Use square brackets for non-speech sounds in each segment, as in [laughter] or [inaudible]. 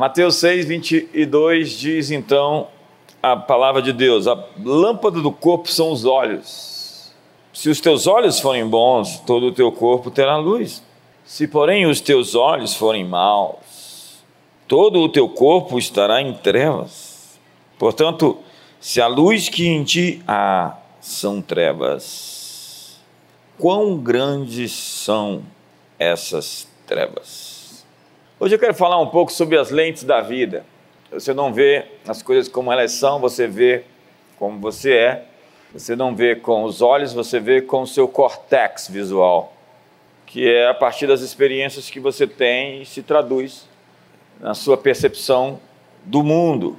Mateus 6, 22 diz então a palavra de Deus: a lâmpada do corpo são os olhos. Se os teus olhos forem bons, todo o teu corpo terá luz. Se, porém, os teus olhos forem maus, todo o teu corpo estará em trevas. Portanto, se a luz que em ti há são trevas, quão grandes são essas trevas? Hoje eu quero falar um pouco sobre as lentes da vida. Você não vê as coisas como elas são, você vê como você é. Você não vê com os olhos, você vê com o seu cortex visual, que é a partir das experiências que você tem e se traduz na sua percepção do mundo.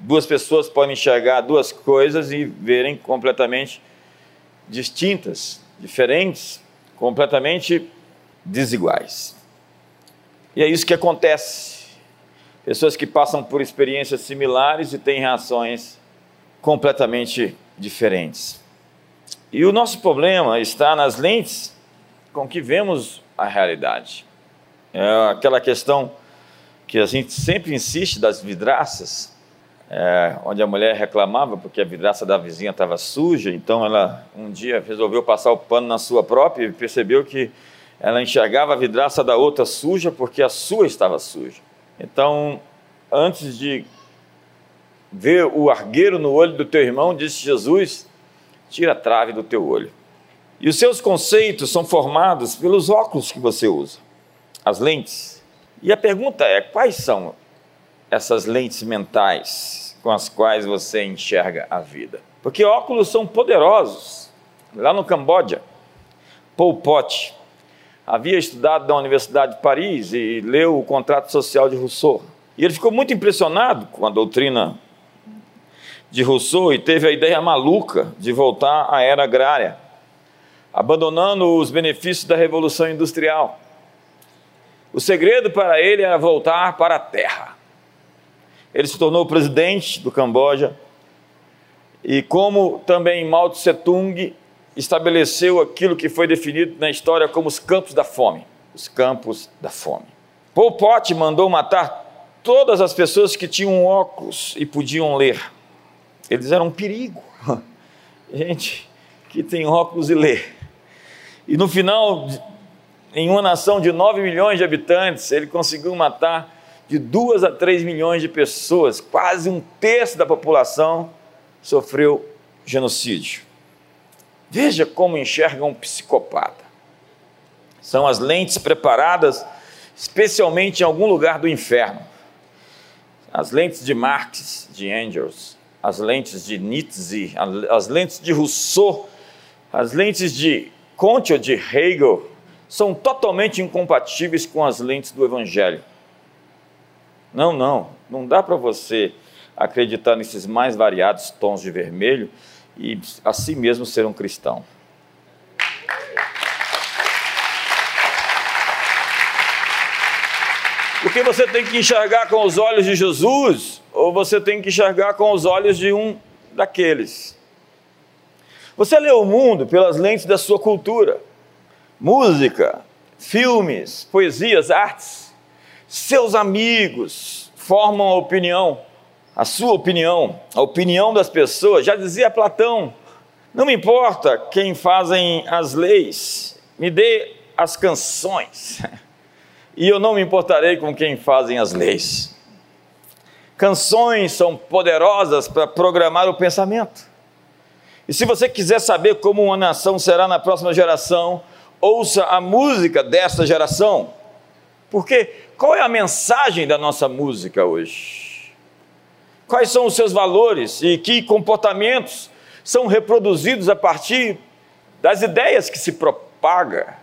Duas pessoas podem enxergar duas coisas e verem completamente distintas, diferentes, completamente desiguais. E é isso que acontece pessoas que passam por experiências similares e têm reações completamente diferentes. E o nosso problema está nas lentes com que vemos a realidade. É aquela questão que a gente sempre insiste das vidraças, é, onde a mulher reclamava porque a vidraça da vizinha estava suja, então ela um dia resolveu passar o pano na sua própria e percebeu que ela enxergava a vidraça da outra suja porque a sua estava suja. Então, antes de ver o argueiro no olho do teu irmão, disse Jesus: tira a trave do teu olho. E os seus conceitos são formados pelos óculos que você usa, as lentes. E a pergunta é: quais são essas lentes mentais com as quais você enxerga a vida? Porque óculos são poderosos. Lá no Camboja, Pol Pot havia estudado na Universidade de Paris e leu o Contrato Social de Rousseau. E ele ficou muito impressionado com a doutrina de Rousseau e teve a ideia maluca de voltar à era agrária, abandonando os benefícios da Revolução Industrial. O segredo para ele era voltar para a terra. Ele se tornou presidente do Camboja e, como também Mao Tse Tung, estabeleceu aquilo que foi definido na história como os campos da fome. Os campos da fome. Pol Pot mandou matar todas as pessoas que tinham óculos e podiam ler. Eles eram um perigo. [laughs] Gente que tem óculos e lê. E no final, em uma nação de 9 milhões de habitantes, ele conseguiu matar de 2 a 3 milhões de pessoas, quase um terço da população sofreu genocídio. Veja como enxerga um psicopata. São as lentes preparadas especialmente em algum lugar do inferno. As lentes de Marx, de Engels, as lentes de Nietzsche, as lentes de Rousseau, as lentes de Comte ou de Hegel são totalmente incompatíveis com as lentes do Evangelho. Não, não, não dá para você acreditar nesses mais variados tons de vermelho e assim mesmo ser um cristão. Porque você tem que enxergar com os olhos de Jesus ou você tem que enxergar com os olhos de um daqueles. Você lê o mundo pelas lentes da sua cultura, música, filmes, poesias, artes. Seus amigos formam a opinião a sua opinião, a opinião das pessoas. Já dizia Platão: não me importa quem fazem as leis, me dê as canções, [laughs] e eu não me importarei com quem fazem as leis. Canções são poderosas para programar o pensamento. E se você quiser saber como uma nação será na próxima geração, ouça a música dessa geração. Porque qual é a mensagem da nossa música hoje? Quais são os seus valores e que comportamentos são reproduzidos a partir das ideias que se propaga.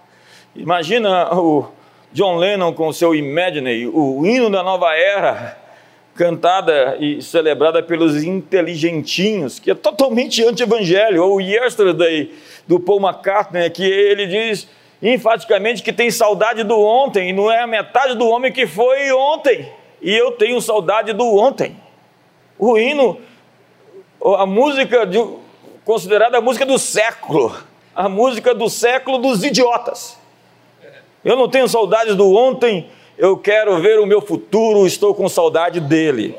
Imagina o John Lennon com o seu Imagine, o hino da nova era, cantada e celebrada pelos inteligentinhos, que é totalmente anti-evangelho, ou Yesterday do Paul McCartney, que ele diz enfaticamente que tem saudade do ontem, e não é a metade do homem que foi ontem, e eu tenho saudade do ontem o hino, a música de, considerada a música do século, a música do século dos idiotas. Eu não tenho saudades do ontem, Eu quero ver o meu futuro, estou com saudade dele.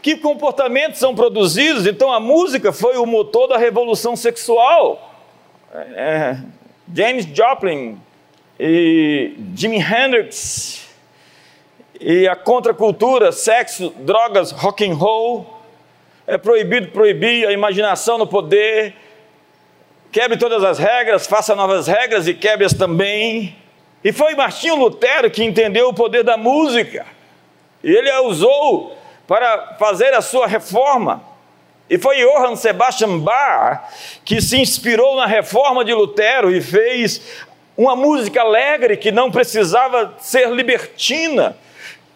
Que comportamentos são produzidos? Então a música foi o motor da revolução sexual. É, James Joplin e Jimi Hendrix e a contracultura, sexo, drogas, rock and roll, é proibido proibir a imaginação no poder, quebre todas as regras, faça novas regras e quebre-as também. E foi Martinho Lutero que entendeu o poder da música, e ele a usou para fazer a sua reforma. E foi Johann Sebastian Bach que se inspirou na reforma de Lutero e fez uma música alegre que não precisava ser libertina.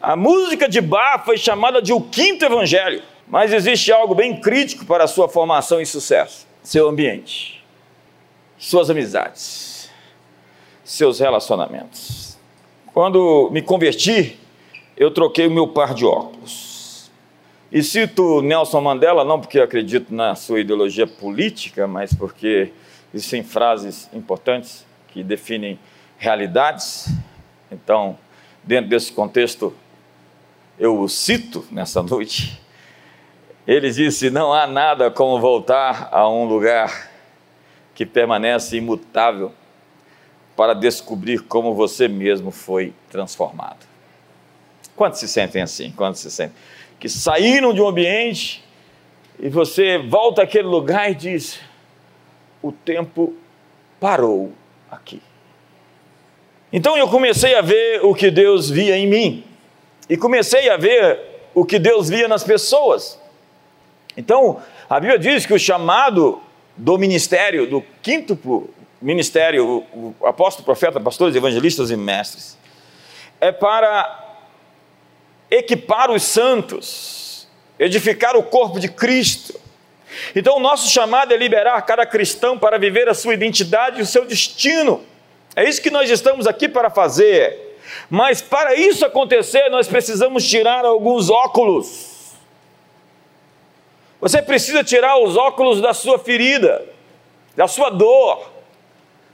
A música de Bach foi chamada de o quinto evangelho, mas existe algo bem crítico para a sua formação e sucesso: seu ambiente, suas amizades, seus relacionamentos. Quando me converti, eu troquei o meu par de óculos. E cito Nelson Mandela, não porque acredito na sua ideologia política, mas porque existem frases importantes que definem realidades. Então, dentro desse contexto, eu o cito nessa noite. Ele disse: Não há nada como voltar a um lugar que permanece imutável para descobrir como você mesmo foi transformado. Quantos se sentem assim? Quantos se sentem? Que saíram de um ambiente e você volta àquele lugar e diz: O tempo parou aqui. Então eu comecei a ver o que Deus via em mim, e comecei a ver o que Deus via nas pessoas. Então, a Bíblia diz que o chamado do ministério, do quinto ministério, o apóstolo, profeta, pastores, evangelistas e mestres, é para equipar os santos, edificar o corpo de Cristo, então, o nosso chamado é liberar cada cristão para viver a sua identidade e o seu destino. É isso que nós estamos aqui para fazer. Mas para isso acontecer, nós precisamos tirar alguns óculos. Você precisa tirar os óculos da sua ferida, da sua dor.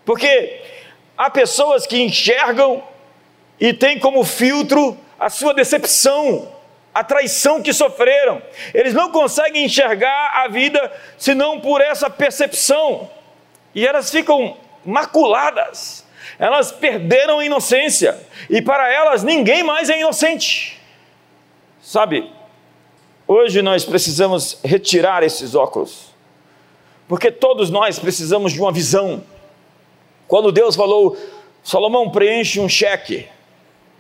Porque há pessoas que enxergam e têm como filtro a sua decepção a traição que sofreram. Eles não conseguem enxergar a vida senão por essa percepção. E elas ficam maculadas. Elas perderam a inocência. E para elas ninguém mais é inocente. Sabe, hoje nós precisamos retirar esses óculos. Porque todos nós precisamos de uma visão. Quando Deus falou, Salomão preenche um cheque,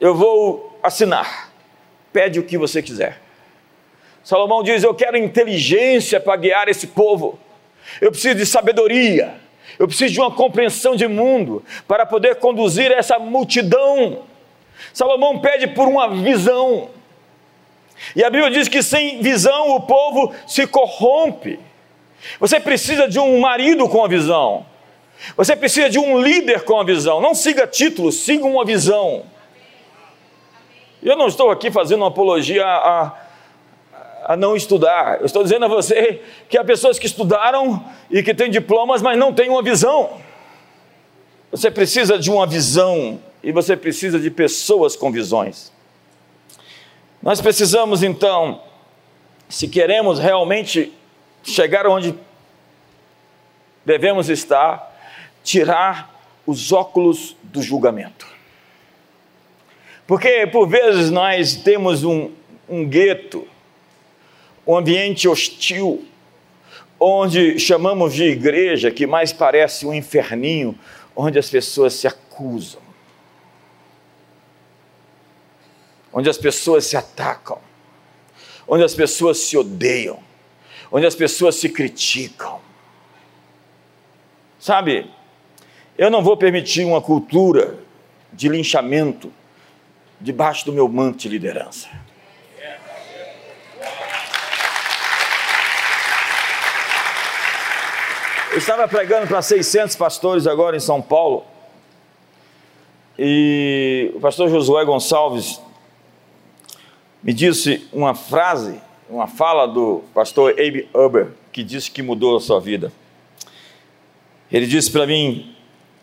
eu vou assinar pede o que você quiser. Salomão diz: Eu quero inteligência para guiar esse povo, eu preciso de sabedoria, eu preciso de uma compreensão de mundo para poder conduzir essa multidão. Salomão pede por uma visão, e a Bíblia diz que sem visão o povo se corrompe. Você precisa de um marido com a visão, você precisa de um líder com a visão. Não siga títulos, siga uma visão. Eu não estou aqui fazendo uma apologia a, a não estudar. Eu estou dizendo a você que há pessoas que estudaram e que têm diplomas, mas não têm uma visão. Você precisa de uma visão e você precisa de pessoas com visões. Nós precisamos então, se queremos realmente chegar onde devemos estar, tirar os óculos do julgamento. Porque por vezes nós temos um, um gueto, um ambiente hostil, onde chamamos de igreja, que mais parece um inferninho, onde as pessoas se acusam, onde as pessoas se atacam, onde as pessoas se odeiam, onde as pessoas se criticam. Sabe, eu não vou permitir uma cultura de linchamento debaixo do meu manto de liderança. Eu estava pregando para 600 pastores agora em São Paulo. E o pastor Josué Gonçalves me disse uma frase, uma fala do pastor Abe Uber, que disse que mudou a sua vida. Ele disse para mim: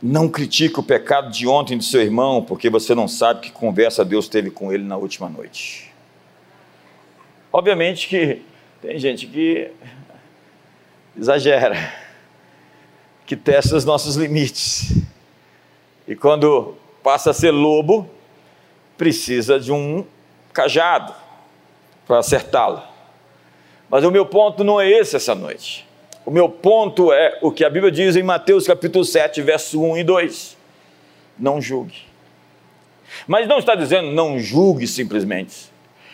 não critique o pecado de ontem do seu irmão, porque você não sabe que conversa Deus teve com ele na última noite. Obviamente que tem gente que exagera, que testa os nossos limites. E quando passa a ser lobo, precisa de um cajado para acertá-lo. Mas o meu ponto não é esse essa noite. O meu ponto é o que a Bíblia diz em Mateus capítulo 7, verso 1 e 2. Não julgue. Mas não está dizendo não julgue simplesmente.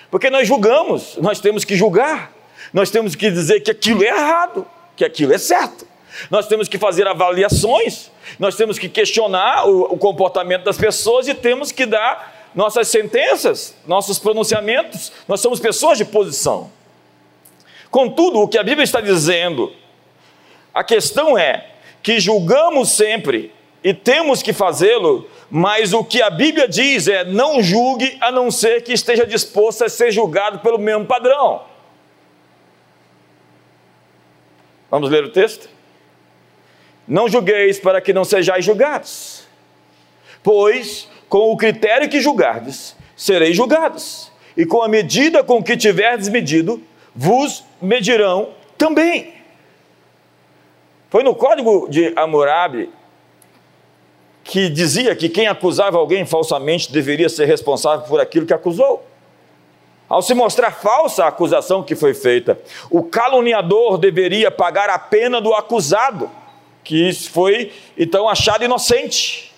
Porque nós julgamos, nós temos que julgar. Nós temos que dizer que aquilo é errado, que aquilo é certo. Nós temos que fazer avaliações, nós temos que questionar o, o comportamento das pessoas e temos que dar nossas sentenças, nossos pronunciamentos. Nós somos pessoas de posição. Contudo, o que a Bíblia está dizendo a questão é que julgamos sempre e temos que fazê-lo, mas o que a Bíblia diz é: não julgue a não ser que esteja disposto a ser julgado pelo mesmo padrão. Vamos ler o texto? Não julgueis para que não sejais julgados, pois com o critério que julgardes, sereis julgados, e com a medida com que tiverdes medido, vos medirão também. Foi no código de Hammurabi que dizia que quem acusava alguém falsamente deveria ser responsável por aquilo que acusou. Ao se mostrar falsa a acusação que foi feita, o caluniador deveria pagar a pena do acusado, que foi então achado inocente.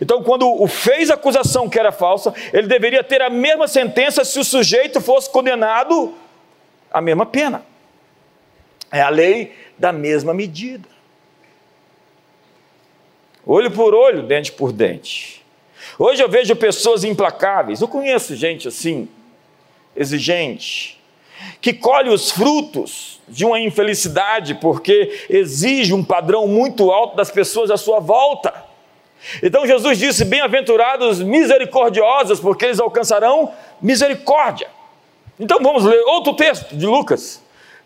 Então, quando o fez a acusação que era falsa, ele deveria ter a mesma sentença se o sujeito fosse condenado a mesma pena. É a lei da mesma medida olho por olho, dente por dente. Hoje eu vejo pessoas implacáveis, eu conheço gente assim, exigente, que colhe os frutos de uma infelicidade porque exige um padrão muito alto das pessoas à sua volta. Então Jesus disse: Bem-aventurados misericordiosos, porque eles alcançarão misericórdia. Então vamos ler outro texto de Lucas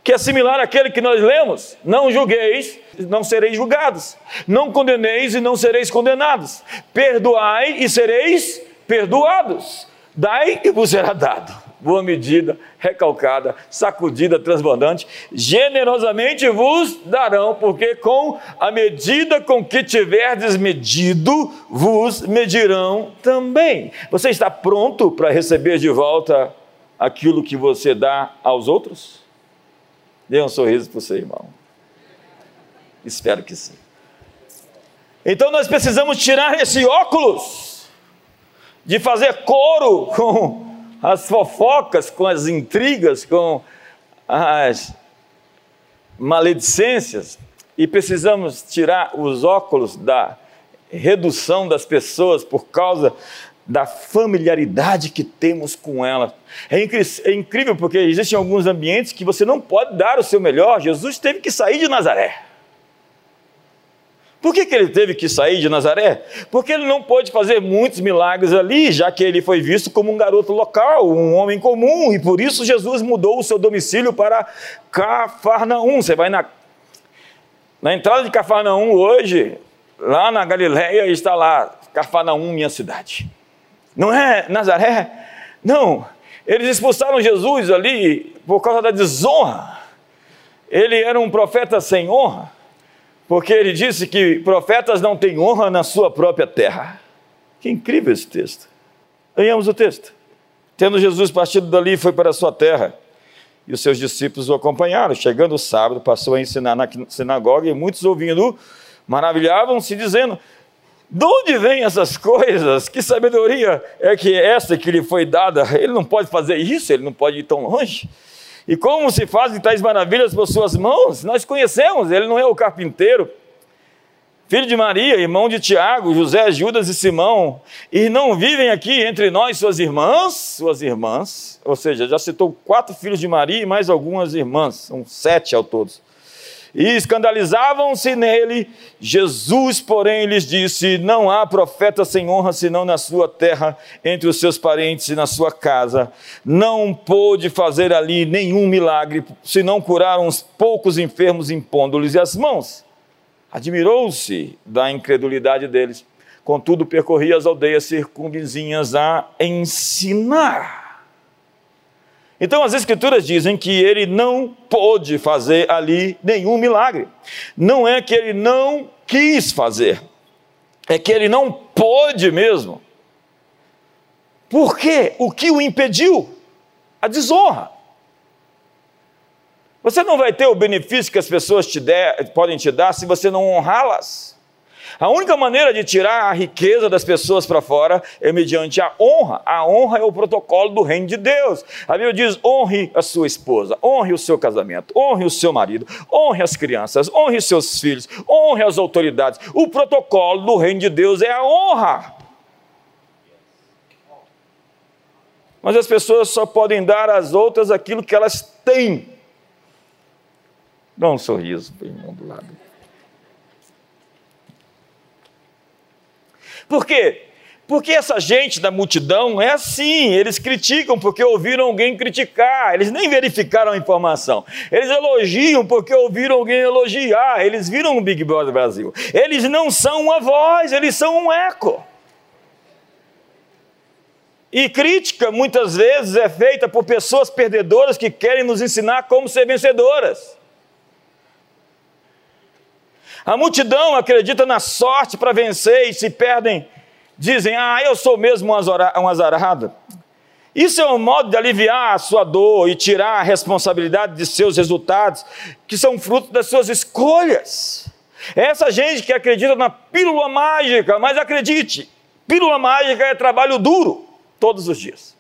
que é similar àquele que nós lemos: Não julgueis, não sereis julgados. Não condeneis e não sereis condenados. Perdoai e sereis perdoados. Dai e vos será dado. Boa medida, recalcada, sacudida, transbordante, generosamente vos darão, porque com a medida com que tiverdes medido, vos medirão também. Você está pronto para receber de volta aquilo que você dá aos outros? Dê um sorriso para o seu irmão. Espero que sim. Então nós precisamos tirar esse óculos de fazer coro com as fofocas, com as intrigas, com as maledicências e precisamos tirar os óculos da redução das pessoas por causa da familiaridade que temos com ela. É, é, incrível porque existem alguns ambientes que você não pode dar o seu melhor. Jesus teve que sair de Nazaré. Por que, que ele teve que sair de Nazaré? Porque ele não pôde fazer muitos milagres ali, já que ele foi visto como um garoto local, um homem comum, e por isso Jesus mudou o seu domicílio para Cafarnaum. Você vai na, na entrada de Cafarnaum hoje, lá na Galileia, está lá, Cafarnaum, minha cidade. Não é Nazaré? Não. Eles expulsaram Jesus ali por causa da desonra. Ele era um profeta sem honra, porque ele disse que profetas não têm honra na sua própria terra. Que incrível esse texto. Leamos o texto. Tendo Jesus partido dali, foi para a sua terra, e os seus discípulos o acompanharam. Chegando o sábado, passou a ensinar na sinagoga, e muitos ouvindo maravilhavam-se, dizendo: de onde vêm essas coisas? Que sabedoria é que é essa que lhe foi dada? Ele não pode fazer isso, ele não pode ir tão longe. E como se fazem tais maravilhas por suas mãos? Nós conhecemos, ele não é o carpinteiro, filho de Maria, irmão de Tiago, José, Judas e Simão, e não vivem aqui entre nós suas irmãs, suas irmãs, ou seja, já citou quatro filhos de Maria e mais algumas irmãs, são sete ao todos e escandalizavam-se nele. Jesus, porém, lhes disse: Não há profeta sem honra senão na sua terra, entre os seus parentes e na sua casa. Não pôde fazer ali nenhum milagre, senão curar uns poucos enfermos, impondo-lhes as mãos. admirou-se da incredulidade deles. Contudo, percorria as aldeias circunvizinhas a ensinar. Então, as Escrituras dizem que ele não pôde fazer ali nenhum milagre. Não é que ele não quis fazer, é que ele não pôde mesmo. Por quê? O que o impediu? A desonra. Você não vai ter o benefício que as pessoas te der, podem te dar se você não honrá-las. A única maneira de tirar a riqueza das pessoas para fora é mediante a honra. A honra é o protocolo do reino de Deus. A Bíblia diz: honre a sua esposa, honre o seu casamento, honre o seu marido, honre as crianças, honre seus filhos, honre as autoridades. O protocolo do reino de Deus é a honra. Mas as pessoas só podem dar às outras aquilo que elas têm. Dá um sorriso para o irmão do lado. Por quê? Porque essa gente da multidão é assim, eles criticam porque ouviram alguém criticar, eles nem verificaram a informação. Eles elogiam porque ouviram alguém elogiar, eles viram o Big Brother Brasil. Eles não são uma voz, eles são um eco. E crítica muitas vezes é feita por pessoas perdedoras que querem nos ensinar como ser vencedoras. A multidão acredita na sorte para vencer e se perdem, dizem: Ah, eu sou mesmo um azarado. Isso é um modo de aliviar a sua dor e tirar a responsabilidade de seus resultados, que são fruto das suas escolhas. Essa gente que acredita na pílula mágica, mas acredite, pílula mágica é trabalho duro todos os dias.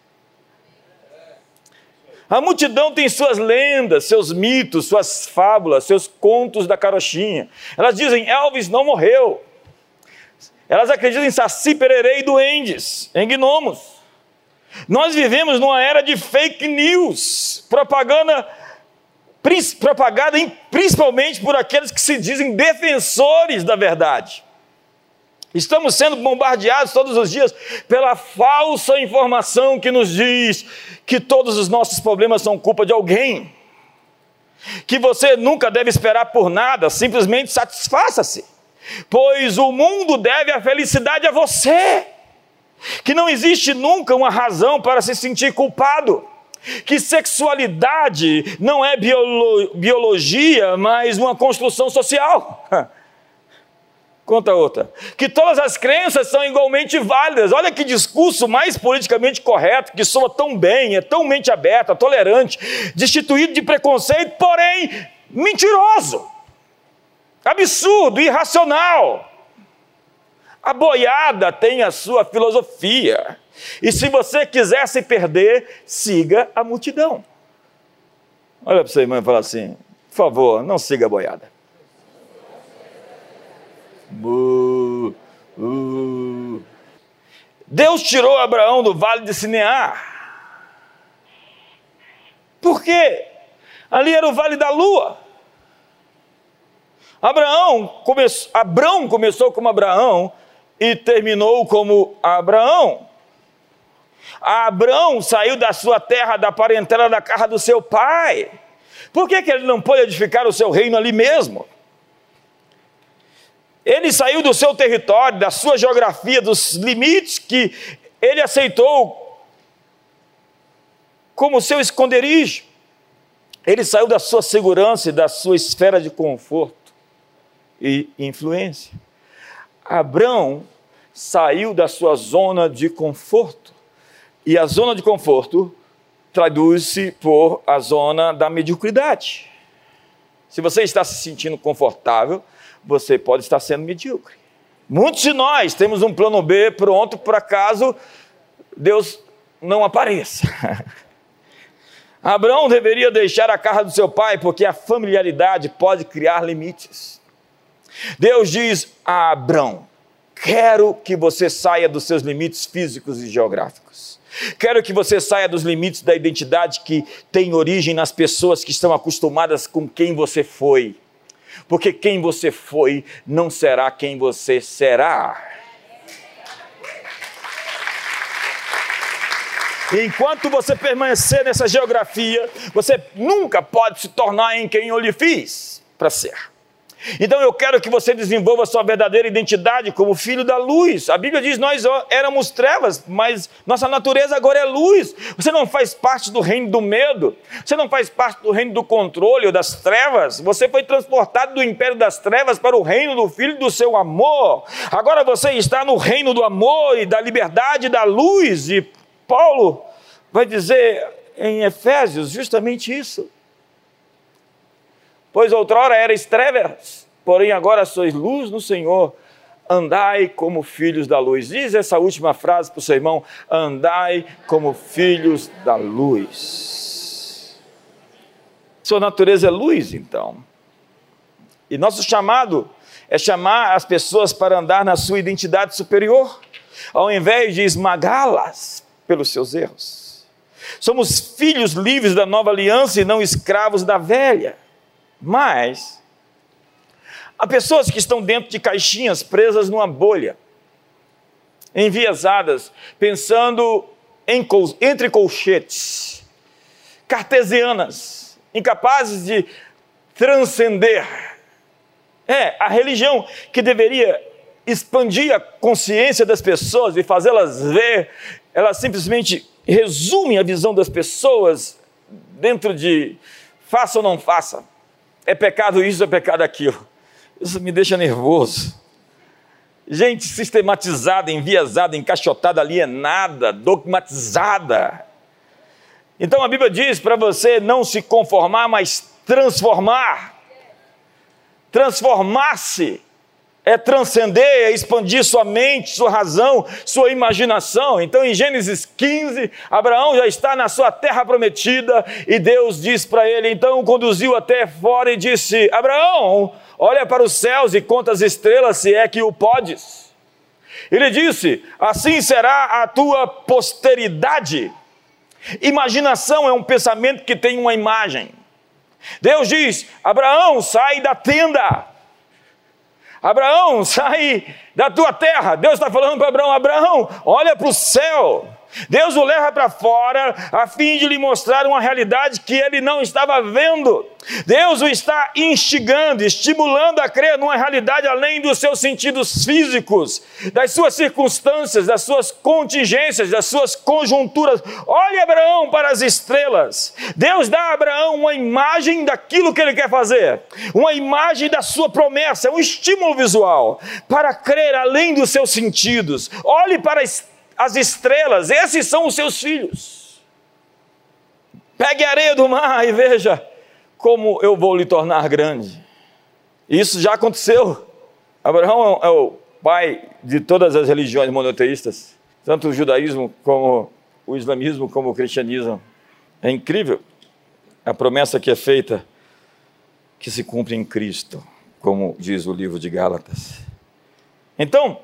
A multidão tem suas lendas, seus mitos, suas fábulas, seus contos da carochinha. Elas dizem: Elvis não morreu. Elas acreditam em Saci Pererei e duendes, em gnomos. Nós vivemos numa era de fake news, propaganda propagada principalmente por aqueles que se dizem defensores da verdade. Estamos sendo bombardeados todos os dias pela falsa informação que nos diz que todos os nossos problemas são culpa de alguém. Que você nunca deve esperar por nada, simplesmente satisfaça-se. Pois o mundo deve a felicidade a você. Que não existe nunca uma razão para se sentir culpado. Que sexualidade não é biolo biologia, mas uma construção social. [laughs] Conta outra. Que todas as crenças são igualmente válidas. Olha que discurso mais politicamente correto, que soa tão bem, é tão mente aberta, tolerante, destituído de preconceito, porém mentiroso, absurdo, irracional. A boiada tem a sua filosofia. E se você quiser se perder, siga a multidão. Olha para você, irmã, e fala assim: por favor, não siga a boiada. Deus tirou Abraão do vale de Sinear. Por quê? Ali era o vale da lua. Abraão come... Abraão começou como Abraão e terminou como Abraão. Abraão saiu da sua terra, da parentela da casa do seu pai. Por que, que ele não pôde edificar o seu reino ali mesmo? Ele saiu do seu território, da sua geografia, dos limites que ele aceitou como seu esconderijo. Ele saiu da sua segurança e da sua esfera de conforto e influência. Abraão saiu da sua zona de conforto. E a zona de conforto traduz-se por a zona da mediocridade. Se você está se sentindo confortável, você pode estar sendo medíocre. Muitos de nós temos um plano B pronto para caso Deus não apareça. [laughs] Abraão deveria deixar a casa do seu pai, porque a familiaridade pode criar limites. Deus diz a Abraão: Quero que você saia dos seus limites físicos e geográficos. Quero que você saia dos limites da identidade que tem origem nas pessoas que estão acostumadas com quem você foi porque quem você foi não será quem você será. Enquanto você permanecer nessa geografia, você nunca pode se tornar em quem eu lhe fiz para ser. Então eu quero que você desenvolva a sua verdadeira identidade como filho da luz. A Bíblia diz: nós éramos trevas, mas nossa natureza agora é luz. Você não faz parte do reino do medo, você não faz parte do reino do controle ou das trevas. Você foi transportado do império das trevas para o reino do filho do seu amor. Agora você está no reino do amor e da liberdade e da luz. E Paulo vai dizer em Efésios justamente isso. Pois outrora erais trevas, porém agora sois luz no Senhor. Andai como filhos da luz. Diz essa última frase para o seu irmão: andai como filhos da luz. Sua natureza é luz, então. E nosso chamado é chamar as pessoas para andar na sua identidade superior, ao invés de esmagá-las pelos seus erros. Somos filhos livres da nova aliança e não escravos da velha. Mas há pessoas que estão dentro de caixinhas presas numa bolha, enviesadas, pensando em, entre colchetes, cartesianas, incapazes de transcender. É, a religião que deveria expandir a consciência das pessoas e fazê-las ver, ela simplesmente resume a visão das pessoas dentro de faça ou não faça é pecado isso, é pecado aquilo. Isso me deixa nervoso. Gente sistematizada, enviesada, encaixotada, alienada, dogmatizada. Então a Bíblia diz para você não se conformar, mas transformar. Transformar-se é transcender, é expandir sua mente, sua razão, sua imaginação. Então, em Gênesis 15, Abraão já está na sua terra prometida e Deus diz para ele, então conduziu até fora e disse: Abraão, olha para os céus e conta as estrelas, se é que o podes. Ele disse: Assim será a tua posteridade. Imaginação é um pensamento que tem uma imagem. Deus diz: Abraão, sai da tenda Abraão, sai da tua terra. Deus está falando para Abraão: Abraão, olha para o céu. Deus o leva para fora a fim de lhe mostrar uma realidade que ele não estava vendo. Deus o está instigando, estimulando a crer numa realidade além dos seus sentidos físicos, das suas circunstâncias, das suas contingências, das suas conjunturas. Olhe Abraão para as estrelas. Deus dá a Abraão uma imagem daquilo que ele quer fazer, uma imagem da sua promessa, um estímulo visual para crer além dos seus sentidos. Olhe para as as estrelas, esses são os seus filhos. Pegue a areia do mar e veja como eu vou lhe tornar grande. Isso já aconteceu. Abraão é o pai de todas as religiões monoteístas, tanto o judaísmo como o islamismo, como o cristianismo. É incrível a promessa que é feita, que se cumpre em Cristo, como diz o livro de Gálatas. Então,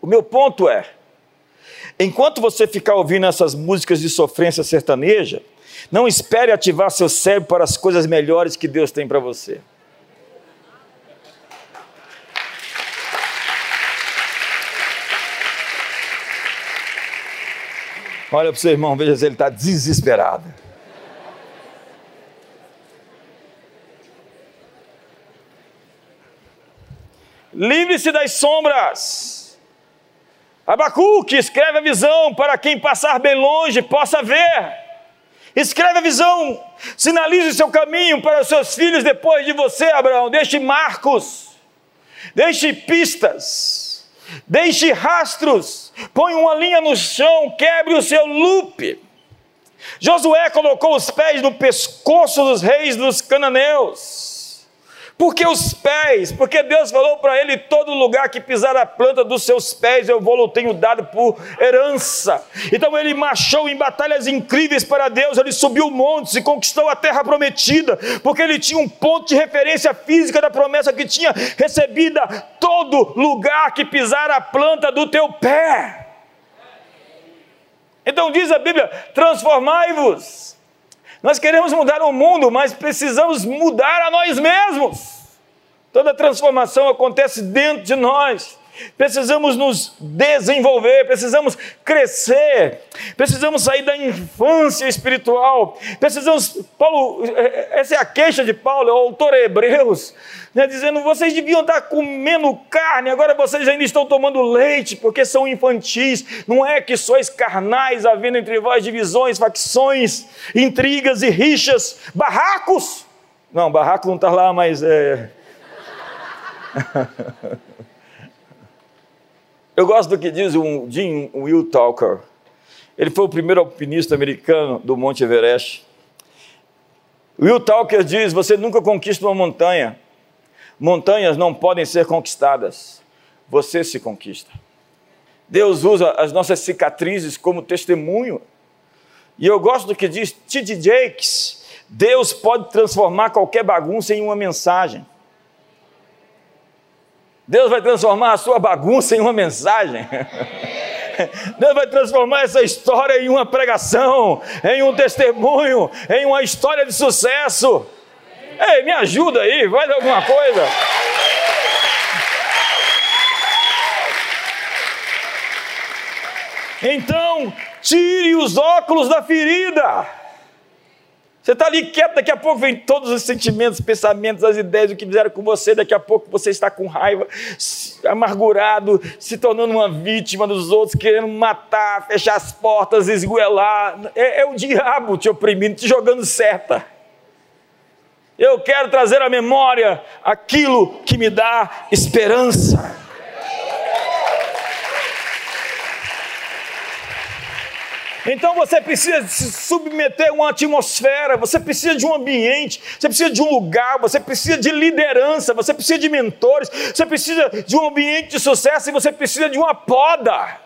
o meu ponto é: Enquanto você ficar ouvindo essas músicas de sofrência sertaneja, não espere ativar seu cérebro para as coisas melhores que Deus tem para você. Olha para o seu irmão, veja se ele está desesperado. Livre-se das sombras. Abacuque escreve a visão para quem passar bem longe possa ver. Escreve a visão, sinalize o seu caminho para os seus filhos depois de você, Abraão. Deixe marcos, deixe pistas, deixe rastros, põe uma linha no chão, quebre o seu loop. Josué colocou os pés no pescoço dos reis dos cananeus. Porque os pés, porque Deus falou para ele: todo lugar que pisar a planta dos seus pés, eu vou, tenho dado por herança. Então ele marchou em batalhas incríveis para Deus, ele subiu montes e conquistou a terra prometida, porque ele tinha um ponto de referência física da promessa que tinha recebida todo lugar que pisar a planta do teu pé. Então diz a Bíblia: transformai-vos nós queremos mudar o mundo, mas precisamos mudar a nós mesmos. Toda transformação acontece dentro de nós. Precisamos nos desenvolver, precisamos crescer, precisamos sair da infância espiritual, precisamos. Paulo, essa é a queixa de Paulo, é o autor Hebreus, né, dizendo: vocês deviam estar comendo carne, agora vocês ainda estão tomando leite, porque são infantis. Não é que sois carnais, havendo entre vós divisões, facções, intrigas e rixas, barracos. Não, barraco não está lá, mas é. [laughs] Eu gosto do que diz o Jim Will Talker. Ele foi o primeiro alpinista americano do Monte Everest. Will Talker diz: Você nunca conquista uma montanha. Montanhas não podem ser conquistadas. Você se conquista. Deus usa as nossas cicatrizes como testemunho. E eu gosto do que diz T.D. Jakes: Deus pode transformar qualquer bagunça em uma mensagem. Deus vai transformar a sua bagunça em uma mensagem. [laughs] Deus vai transformar essa história em uma pregação, em um testemunho, em uma história de sucesso. Ei, me ajuda aí, faz alguma coisa. Então, tire os óculos da ferida. Você está ali quieto, daqui a pouco vem todos os sentimentos, pensamentos, as ideias, o que fizeram com você, daqui a pouco você está com raiva, amargurado, se tornando uma vítima dos outros, querendo matar, fechar as portas, esguelar. É, é o diabo te oprimindo, te jogando seta. Eu quero trazer à memória aquilo que me dá esperança. Então você precisa se submeter a uma atmosfera, você precisa de um ambiente, você precisa de um lugar, você precisa de liderança, você precisa de mentores, você precisa de um ambiente de sucesso e você precisa de uma poda.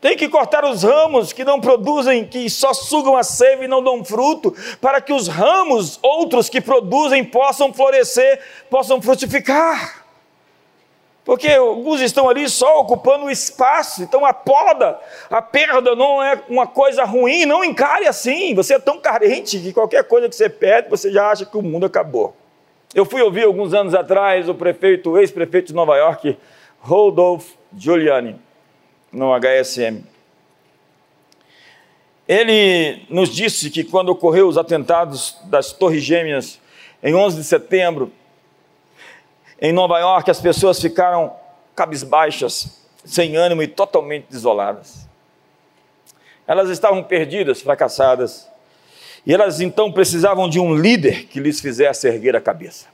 Tem que cortar os ramos que não produzem, que só sugam a seiva e não dão fruto, para que os ramos, outros que produzem, possam florescer, possam frutificar. Porque alguns estão ali só ocupando o espaço. Então a poda, a perda não é uma coisa ruim, não encare assim. Você é tão carente que qualquer coisa que você perde, você já acha que o mundo acabou. Eu fui ouvir alguns anos atrás o prefeito, o ex-prefeito de Nova York, Rodolph Giuliani, no HSM. Ele nos disse que quando ocorreu os atentados das Torres Gêmeas em 11 de setembro, em Nova York, as pessoas ficaram cabisbaixas, sem ânimo e totalmente desoladas. Elas estavam perdidas, fracassadas, e elas então precisavam de um líder que lhes fizesse erguer a cabeça.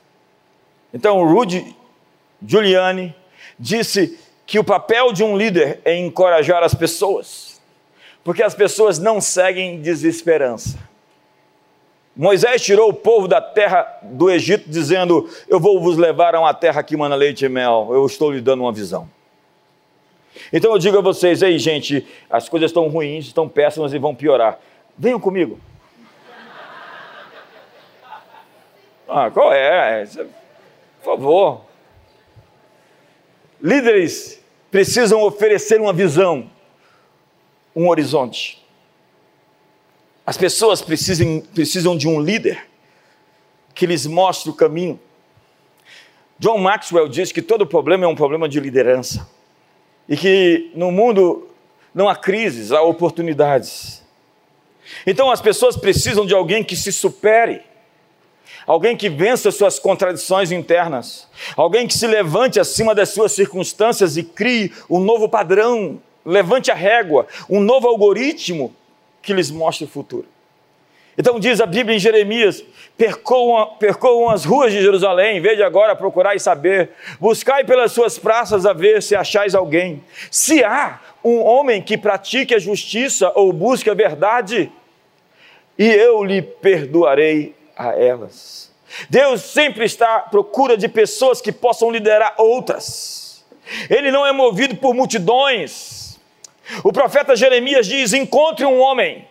Então, Rudy Giuliani disse que o papel de um líder é encorajar as pessoas, porque as pessoas não seguem desesperança Moisés tirou o povo da terra do Egito, dizendo: Eu vou vos levar a uma terra que mana leite e mel. Eu estou lhe dando uma visão. Então eu digo a vocês: Ei, gente, as coisas estão ruins, estão péssimas e vão piorar. Venham comigo. [laughs] Ah, qual é? Por favor. Líderes precisam oferecer uma visão, um horizonte. As pessoas precisam, precisam de um líder que lhes mostre o caminho. John Maxwell diz que todo problema é um problema de liderança. E que no mundo não há crises, há oportunidades. Então as pessoas precisam de alguém que se supere, alguém que vença suas contradições internas, alguém que se levante acima das suas circunstâncias e crie um novo padrão, levante a régua, um novo algoritmo que lhes mostre o futuro. Então diz a Bíblia em Jeremias: percorram, percorram as ruas de Jerusalém, de agora procurar e saber, buscai pelas suas praças a ver se achais alguém. Se há um homem que pratique a justiça ou busque a verdade, e eu lhe perdoarei a elas. Deus sempre está à procura de pessoas que possam liderar outras. Ele não é movido por multidões, o profeta Jeremias diz: encontre um homem,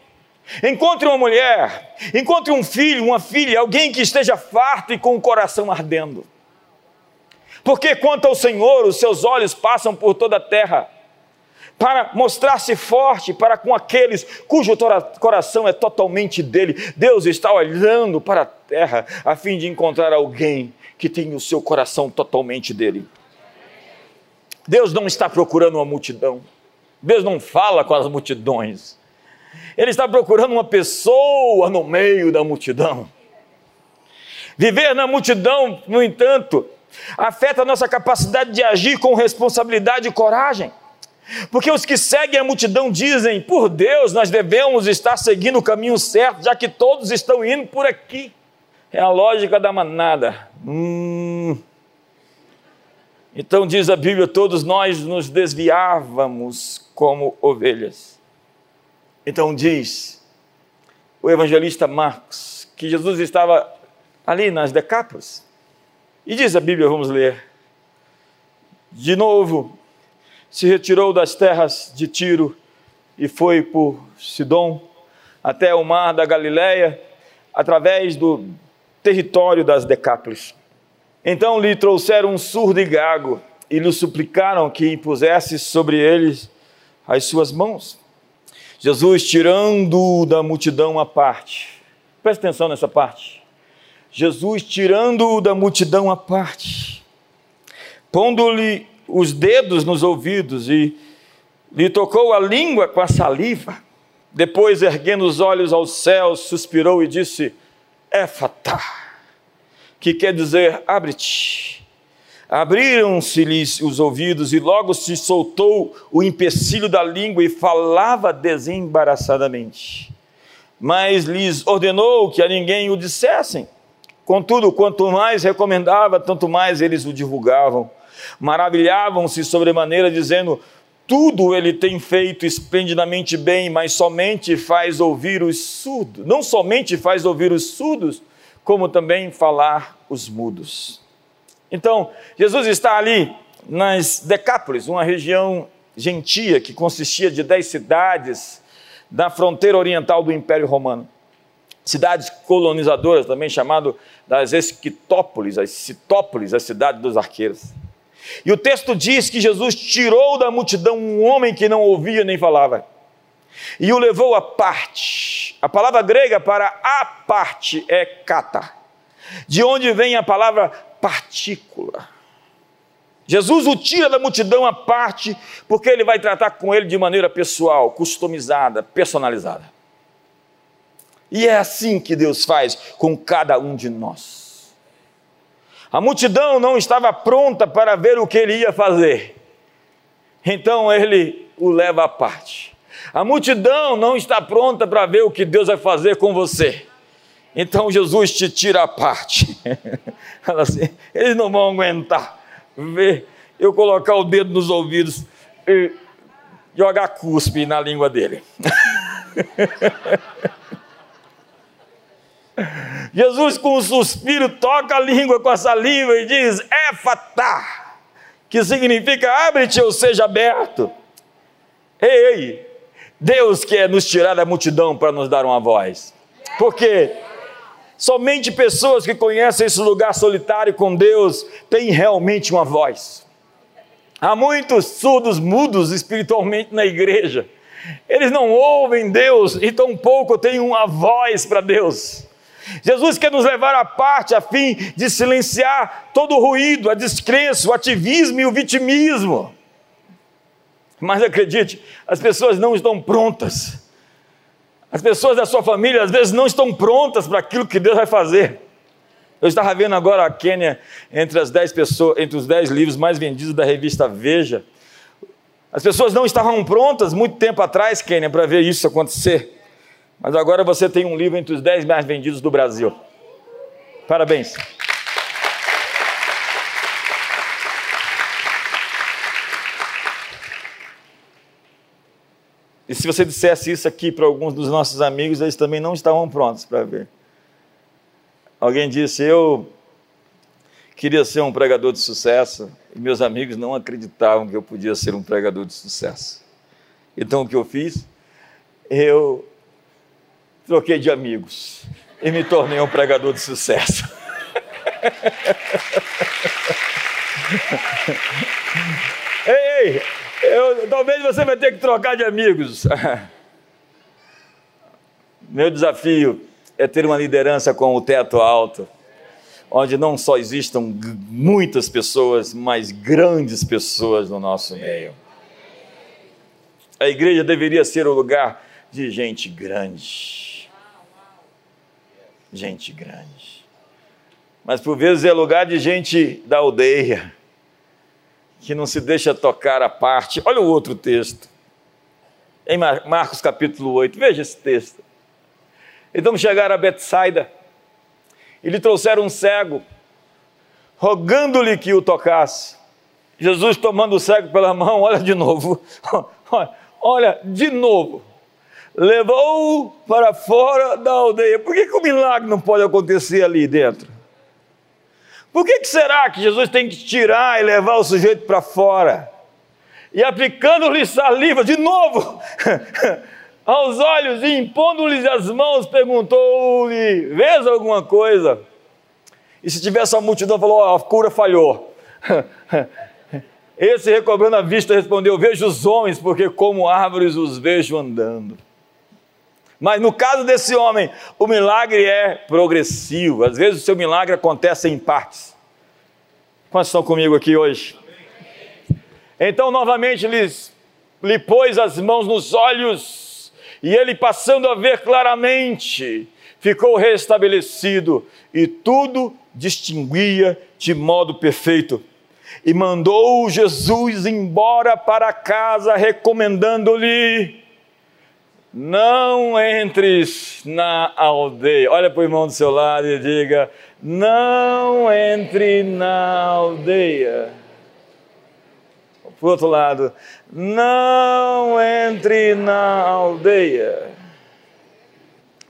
encontre uma mulher, encontre um filho, uma filha, alguém que esteja farto e com o coração ardendo. Porque quanto ao Senhor, os seus olhos passam por toda a terra, para mostrar-se forte para com aqueles cujo coração é totalmente dele. Deus está olhando para a terra a fim de encontrar alguém que tem o seu coração totalmente dele. Deus não está procurando uma multidão. Deus não fala com as multidões. Ele está procurando uma pessoa no meio da multidão. Viver na multidão, no entanto, afeta a nossa capacidade de agir com responsabilidade e coragem. Porque os que seguem a multidão dizem: por Deus, nós devemos estar seguindo o caminho certo, já que todos estão indo por aqui. É a lógica da manada. Hum. Então diz a Bíblia: todos nós nos desviávamos como ovelhas. Então diz o evangelista Marcos que Jesus estava ali nas Decápolis. E diz a Bíblia, vamos ler. De novo, se retirou das terras de Tiro e foi por Sidom até o mar da Galileia, através do território das Decápolis. Então lhe trouxeram um surdo e gago e lhe suplicaram que impusesse sobre eles as suas mãos. Jesus, tirando da multidão a parte, presta atenção nessa parte. Jesus, tirando da multidão a parte, pondo-lhe os dedos nos ouvidos e lhe tocou a língua com a saliva. Depois, erguendo os olhos aos céus, suspirou e disse: Éfata que quer dizer abre-te. Abriram-se-lhes os ouvidos e logo se soltou o empecilho da língua e falava desembaraçadamente. Mas lhes ordenou que a ninguém o dissessem. Contudo, quanto mais recomendava, tanto mais eles o divulgavam. Maravilhavam-se sobremaneira, dizendo: tudo ele tem feito esplendidamente bem, mas somente faz ouvir os surdos. Não somente faz ouvir os surdos, como também falar os mudos. Então, Jesus está ali nas Decápolis, uma região gentia que consistia de dez cidades da fronteira oriental do Império Romano. Cidades colonizadoras, também chamado das Esquitópolis, as Citópolis, a cidade dos arqueiros. E o texto diz que Jesus tirou da multidão um homem que não ouvia nem falava e o levou à parte. A palavra grega para a parte é kata, de onde vem a palavra partícula. Jesus o tira da multidão à parte, porque ele vai tratar com ele de maneira pessoal, customizada, personalizada. E é assim que Deus faz com cada um de nós. A multidão não estava pronta para ver o que ele ia fazer, então ele o leva à parte a multidão não está pronta para ver o que Deus vai fazer com você. Então Jesus te tira a parte. [laughs] Fala assim, eles não vão aguentar ver eu colocar o dedo nos ouvidos e jogar cuspe na língua dele. [laughs] Jesus, com um suspiro, toca a língua com a saliva e diz: Éfata, que significa abre-te ou seja aberto. Ei, ei, Deus quer nos tirar da multidão para nos dar uma voz. Porque somente pessoas que conhecem esse lugar solitário com Deus têm realmente uma voz. Há muitos surdos, mudos espiritualmente na igreja. Eles não ouvem Deus e tampouco têm uma voz para Deus. Jesus quer nos levar à parte a fim de silenciar todo o ruído, a descrença, o ativismo e o vitimismo. Mas acredite, as pessoas não estão prontas. As pessoas da sua família às vezes não estão prontas para aquilo que Deus vai fazer. Eu estava vendo agora a Quênia entre as dez pessoas, entre os dez livros mais vendidos da revista Veja. As pessoas não estavam prontas muito tempo atrás, Quênia, para ver isso acontecer. Mas agora você tem um livro entre os dez mais vendidos do Brasil. Parabéns. E se você dissesse isso aqui para alguns dos nossos amigos, eles também não estavam prontos para ver. Alguém disse: Eu queria ser um pregador de sucesso, e meus amigos não acreditavam que eu podia ser um pregador de sucesso. Então o que eu fiz? Eu troquei de amigos e me tornei um pregador de sucesso. [laughs] ei, ei! Eu, talvez você vai ter que trocar de amigos. [laughs] Meu desafio é ter uma liderança com o teto alto, onde não só existam muitas pessoas, mas grandes pessoas no nosso meio. A igreja deveria ser o lugar de gente grande. Gente grande. Mas por vezes é lugar de gente da aldeia, que não se deixa tocar a parte. Olha o outro texto. Em Marcos capítulo 8, veja esse texto. Então chegaram a Betsaida e lhe trouxeram um cego, rogando-lhe que o tocasse. Jesus tomando o cego pela mão, olha de novo, [laughs] olha, de novo, levou-o para fora da aldeia. Por que, que o milagre não pode acontecer ali dentro? Por que, que será que Jesus tem que tirar e levar o sujeito para fora? E aplicando-lhe saliva de novo [laughs] aos olhos e impondo-lhes as mãos, perguntou-lhe: Vês alguma coisa? E se tivesse a multidão, falou: oh, a cura falhou. [laughs] Esse, recobrando a vista, respondeu: Vejo os homens, porque como árvores os vejo andando. Mas no caso desse homem, o milagre é progressivo. Às vezes o seu milagre acontece em partes. Quantos estão comigo aqui hoje? Então, novamente, lhes, lhe pôs as mãos nos olhos e ele, passando a ver claramente, ficou restabelecido e tudo distinguia de modo perfeito. E mandou Jesus embora para casa, recomendando-lhe: Não entres na aldeia. Olha para o irmão do seu lado e diga: Não entre na aldeia o outro lado, não entre na aldeia.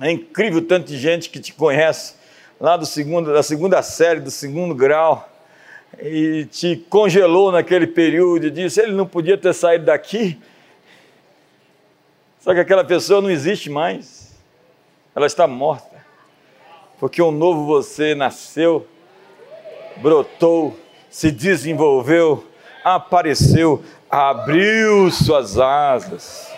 É incrível tanto de gente que te conhece lá do segundo, da segunda série, do segundo grau, e te congelou naquele período e disse: ele não podia ter saído daqui. Só que aquela pessoa não existe mais, ela está morta, porque um novo você nasceu, brotou, se desenvolveu apareceu, abriu suas asas.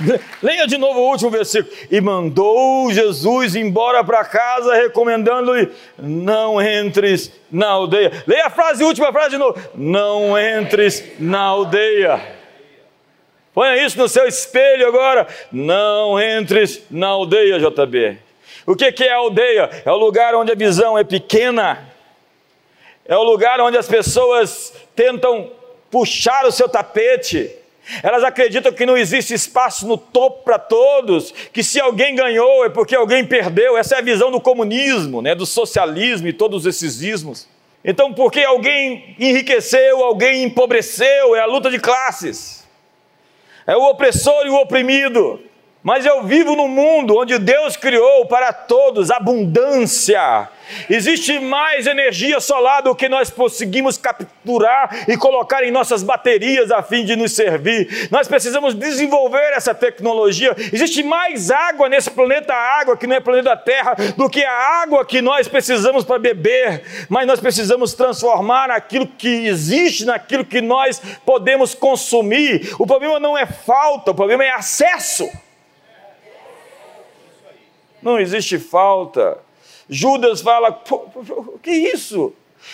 [laughs] Leia de novo o último versículo. E mandou Jesus embora para casa, recomendando-lhe: não entres na aldeia. Leia a frase, última frase de novo: não entres na aldeia. Ponha isso no seu espelho agora. Não entres na aldeia, JB. O que é a aldeia? É o lugar onde a visão é pequena. É o lugar onde as pessoas tentam puxar o seu tapete. Elas acreditam que não existe espaço no topo para todos, que se alguém ganhou é porque alguém perdeu. Essa é a visão do comunismo, né, do socialismo e todos esses ismos. Então, porque alguém enriqueceu, alguém empobreceu, é a luta de classes é o opressor e o oprimido. Mas eu vivo num mundo onde Deus criou para todos abundância. Existe mais energia solar do que nós conseguimos capturar e colocar em nossas baterias a fim de nos servir. Nós precisamos desenvolver essa tecnologia. Existe mais água nesse planeta água, que não é planeta Terra, do que a água que nós precisamos para beber. Mas nós precisamos transformar aquilo que existe naquilo que nós podemos consumir. O problema não é falta, o problema é acesso não existe falta. Judas fala: o que isso?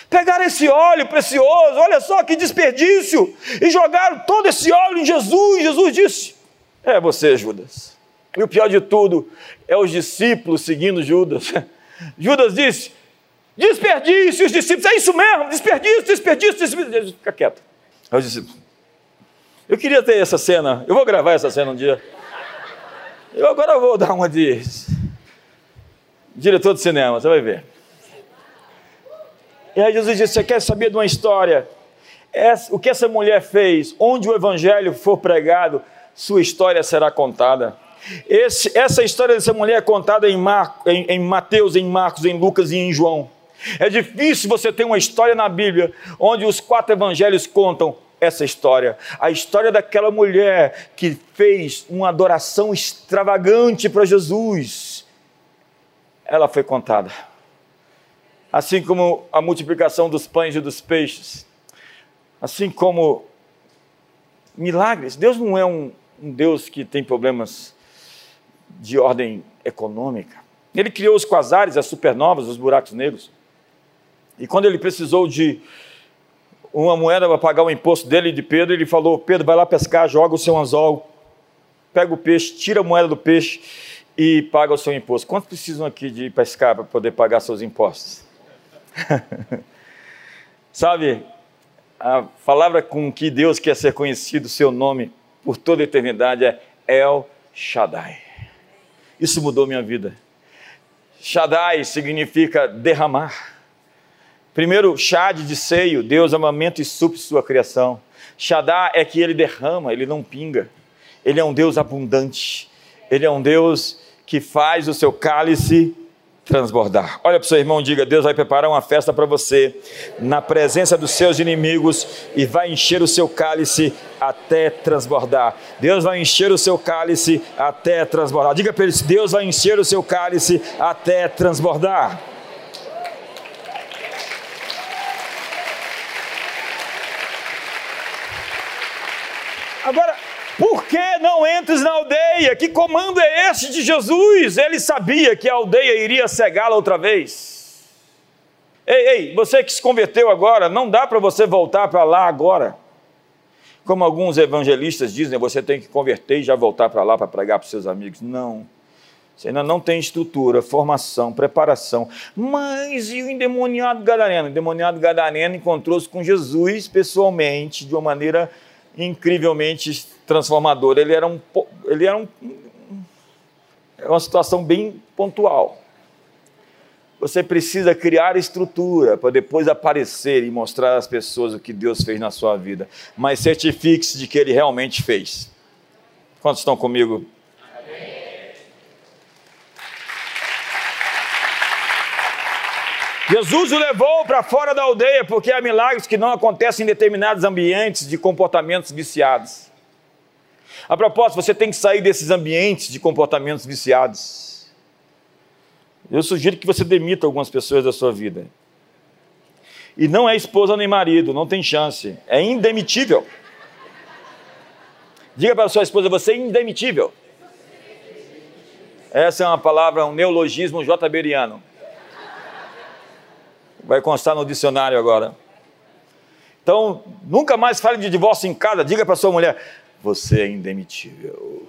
Pegaram esse óleo precioso, olha só que desperdício, e jogaram todo esse óleo em Jesus. Jesus disse: É você, Judas. E o pior de tudo é os discípulos seguindo Judas. [laughs] Judas disse: Desperdício, os discípulos, é isso mesmo, desperdício, desperdício, desperdício. Fica quieto. Aí os discípulos: Eu queria ter essa cena, eu vou gravar essa cena um dia. Eu agora vou dar uma de diretor de cinema, você vai ver. E aí Jesus disse: Você quer saber de uma história? o que essa mulher fez, onde o evangelho for pregado, sua história será contada. Esse, essa história dessa mulher é contada em, Mar, em, em Mateus, em Marcos, em Lucas e em João. É difícil você ter uma história na Bíblia onde os quatro evangelhos contam essa história. A história daquela mulher que fez uma adoração extravagante para Jesus ela foi contada. Assim como a multiplicação dos pães e dos peixes, assim como milagres. Deus não é um um Deus que tem problemas de ordem econômica. Ele criou os quasares, as supernovas, os buracos negros. E quando ele precisou de uma moeda para pagar o imposto dele e de Pedro, ele falou: Pedro, vai lá pescar, joga o seu anzol, pega o peixe, tira a moeda do peixe e paga o seu imposto. Quantos precisam aqui de pescar para poder pagar seus impostos? [laughs] Sabe, a palavra com que Deus quer ser conhecido, seu nome, por toda a eternidade é El Shaddai. Isso mudou minha vida. Shaddai significa derramar. Primeiro, Shad de seio, Deus amamento e supre sua criação. Shaddai é que ele derrama, ele não pinga. Ele é um Deus abundante. Ele é um Deus que faz o seu cálice transbordar. Olha para o seu irmão e diga: Deus vai preparar uma festa para você, na presença dos seus inimigos, e vai encher o seu cálice até transbordar. Deus vai encher o seu cálice até transbordar. Diga para eles: Deus vai encher o seu cálice até transbordar. Agora, que não entres na aldeia? Que comando é esse de Jesus? Ele sabia que a aldeia iria cegá-la outra vez. Ei, ei, você que se converteu agora, não dá para você voltar para lá agora. Como alguns evangelistas dizem, você tem que converter e já voltar para lá para pregar para seus amigos. Não. Você ainda não tem estrutura, formação, preparação. Mas e o endemoniado gadareno? O endemoniado gadareno encontrou-se com Jesus pessoalmente, de uma maneira incrivelmente transformador. Ele era um, ele era um, é uma situação bem pontual. Você precisa criar estrutura para depois aparecer e mostrar às pessoas o que Deus fez na sua vida. Mas certifique-se de que Ele realmente fez. Quantos estão comigo? Jesus o levou para fora da aldeia porque há milagres que não acontecem em determinados ambientes de comportamentos viciados. A propósito, você tem que sair desses ambientes de comportamentos viciados. Eu sugiro que você demita algumas pessoas da sua vida. E não é esposa nem marido, não tem chance. É indemitível. Diga para sua esposa, você é indemitível. Essa é uma palavra, um neologismo jberiano. Vai constar no dicionário agora. Então, nunca mais fale de divórcio em casa. Diga para sua mulher: você é indemitível.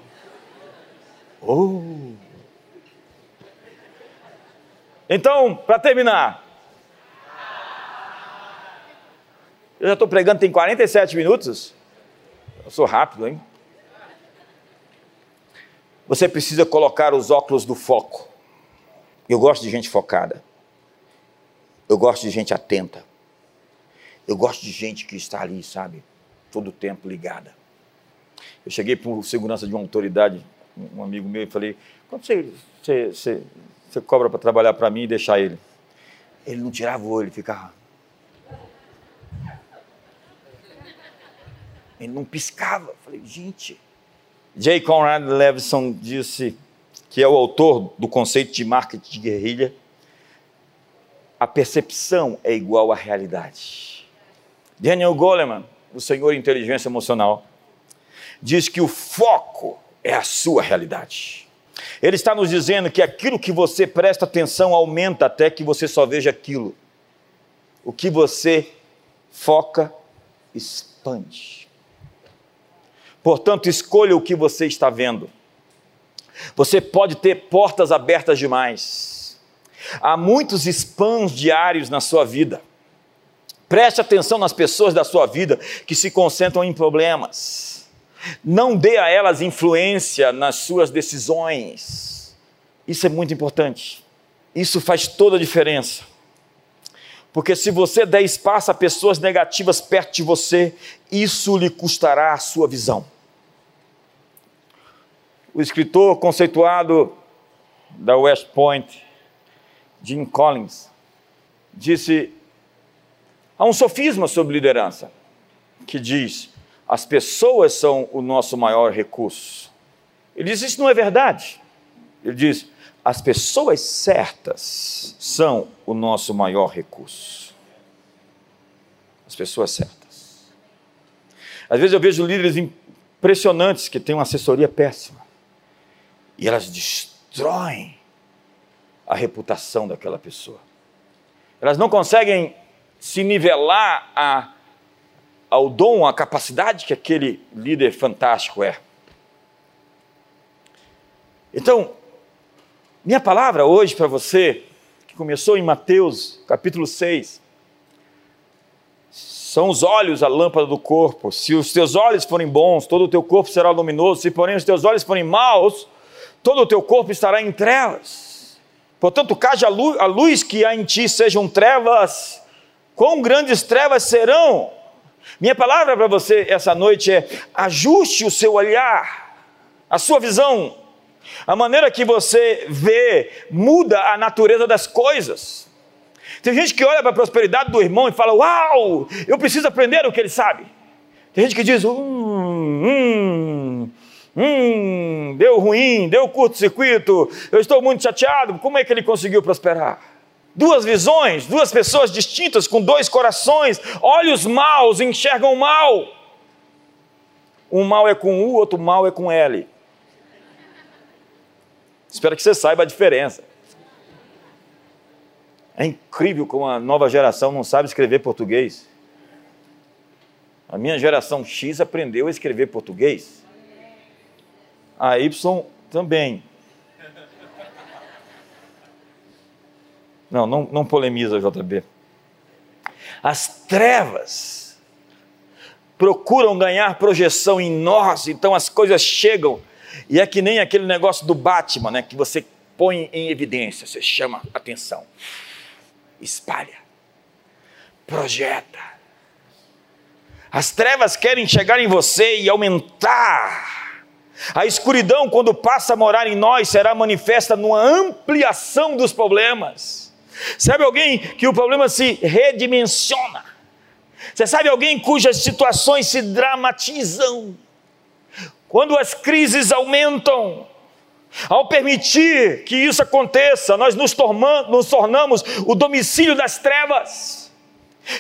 Oh. Então, para terminar, eu já estou pregando, tem 47 minutos. Eu sou rápido, hein? Você precisa colocar os óculos do foco. Eu gosto de gente focada. Eu gosto de gente atenta. Eu gosto de gente que está ali, sabe, todo o tempo ligada. Eu cheguei para o segurança de uma autoridade, um amigo meu, e falei: quanto você, você, você, você cobra para trabalhar para mim e deixar ele? Ele não tirava o olho, ele ficava. Ele não piscava. Eu falei, gente. J. Conrad Levison disse que é o autor do conceito de marketing de guerrilha a percepção é igual à realidade. Daniel Goleman, o senhor inteligência emocional, diz que o foco é a sua realidade. Ele está nos dizendo que aquilo que você presta atenção aumenta até que você só veja aquilo. O que você foca, expande. Portanto, escolha o que você está vendo. Você pode ter portas abertas demais Há muitos spams diários na sua vida. Preste atenção nas pessoas da sua vida que se concentram em problemas. Não dê a elas influência nas suas decisões. Isso é muito importante. Isso faz toda a diferença. Porque se você der espaço a pessoas negativas perto de você, isso lhe custará a sua visão. O escritor conceituado da West Point, Jim Collins, disse: há um sofisma sobre liderança que diz: as pessoas são o nosso maior recurso. Ele diz: isso não é verdade. Ele diz: as pessoas certas são o nosso maior recurso. As pessoas certas. Às vezes eu vejo líderes impressionantes que têm uma assessoria péssima. E elas destroem a reputação daquela pessoa. Elas não conseguem se nivelar a, ao dom, à capacidade que aquele líder fantástico é. Então, minha palavra hoje para você, que começou em Mateus capítulo 6, são os olhos a lâmpada do corpo. Se os teus olhos forem bons, todo o teu corpo será luminoso. Se, porém, os teus olhos forem maus, todo o teu corpo estará em trevas. Portanto, caja a luz, que há em ti sejam trevas, quão grandes trevas serão? Minha palavra para você essa noite é: ajuste o seu olhar, a sua visão, a maneira que você vê muda a natureza das coisas. Tem gente que olha para a prosperidade do irmão e fala: Uau, eu preciso aprender o que ele sabe. Tem gente que diz: Hum, hum, hum, deu ruim, deu curto-circuito, eu estou muito chateado. Como é que ele conseguiu prosperar? Duas visões, duas pessoas distintas com dois corações, olhos maus enxergam mal. Um mal é com U, outro mal é com L. Espero que você saiba a diferença. É incrível como a nova geração não sabe escrever português. A minha geração X aprendeu a escrever português. A Y também. Não, não, não polemiza, JB. As trevas procuram ganhar projeção em nós, então as coisas chegam, e é que nem aquele negócio do Batman, né, que você põe em evidência, você chama atenção espalha, projeta. As trevas querem chegar em você e aumentar. A escuridão, quando passa a morar em nós, será manifesta numa ampliação dos problemas. Sabe alguém que o problema se redimensiona? Você sabe alguém cujas situações se dramatizam? Quando as crises aumentam, ao permitir que isso aconteça, nós nos, tornamos, nos tornamos o domicílio das trevas,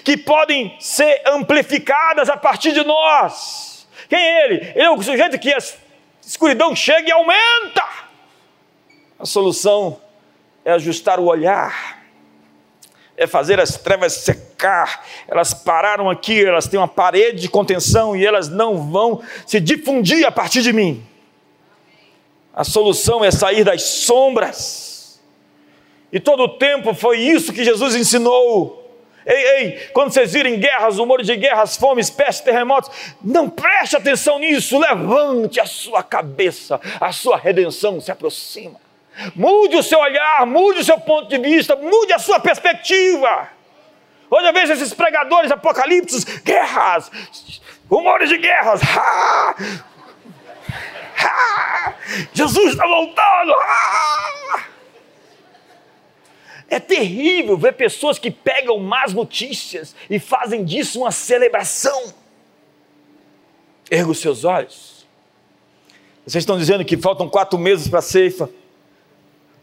que podem ser amplificadas a partir de nós. Quem é ele? Ele é o sujeito que a escuridão chega e aumenta. A solução é ajustar o olhar, é fazer as trevas secar. Elas pararam aqui, elas têm uma parede de contenção e elas não vão se difundir a partir de mim. A solução é sair das sombras. E todo o tempo foi isso que Jesus ensinou. Ei, ei, quando vocês virem guerras, rumores de guerras, fomes, pestes, terremotos, não preste atenção nisso, levante a sua cabeça, a sua redenção se aproxima. Mude o seu olhar, mude o seu ponto de vista, mude a sua perspectiva. Hoje eu vejo esses pregadores apocalípticos, guerras, rumores de guerras, ah, ah, Jesus está voltando! Ah! É terrível ver pessoas que pegam más notícias e fazem disso uma celebração. Erga os seus olhos. Vocês estão dizendo que faltam quatro meses para a ceifa.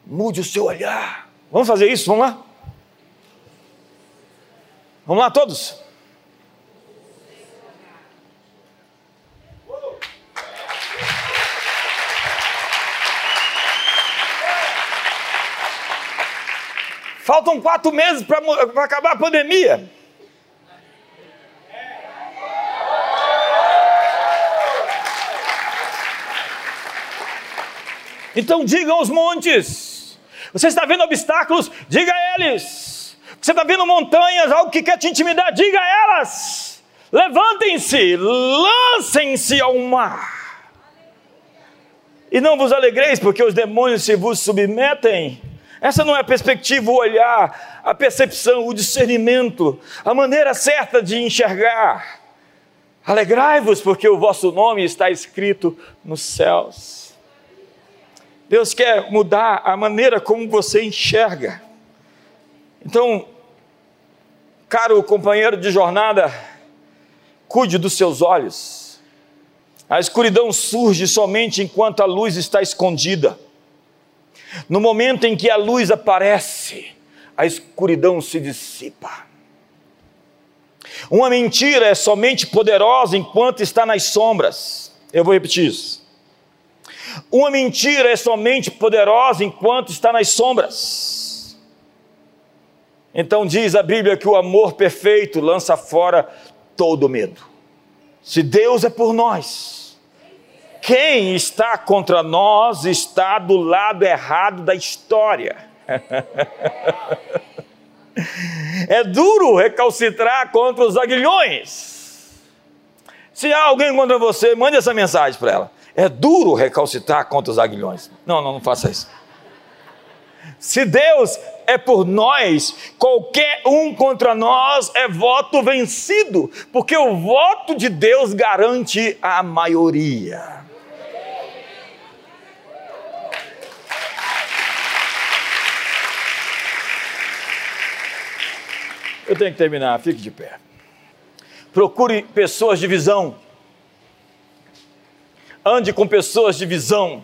Mude o seu olhar. Vamos fazer isso? Vamos lá? Vamos lá, todos? Faltam quatro meses para acabar a pandemia. Então digam os montes. Você está vendo obstáculos? Diga a eles. Você está vendo montanhas, algo que quer te intimidar? Diga a elas. Levantem-se, lancem-se ao mar. E não vos alegreis, porque os demônios se vos submetem. Essa não é a perspectiva, o olhar, a percepção, o discernimento, a maneira certa de enxergar. Alegrai-vos, porque o vosso nome está escrito nos céus. Deus quer mudar a maneira como você enxerga. Então, caro companheiro de jornada, cuide dos seus olhos. A escuridão surge somente enquanto a luz está escondida. No momento em que a luz aparece, a escuridão se dissipa. Uma mentira é somente poderosa enquanto está nas sombras. Eu vou repetir isso. Uma mentira é somente poderosa enquanto está nas sombras. Então diz a Bíblia que o amor perfeito lança fora todo medo. Se Deus é por nós, quem está contra nós está do lado errado da história. [laughs] é duro recalcitrar contra os aguilhões. Se há alguém contra você, mande essa mensagem para ela. É duro recalcitrar contra os aguilhões. Não, não, não faça isso. Se Deus é por nós, qualquer um contra nós é voto vencido, porque o voto de Deus garante a maioria. Eu tenho que terminar, fique de pé. Procure pessoas de visão. Ande com pessoas de visão.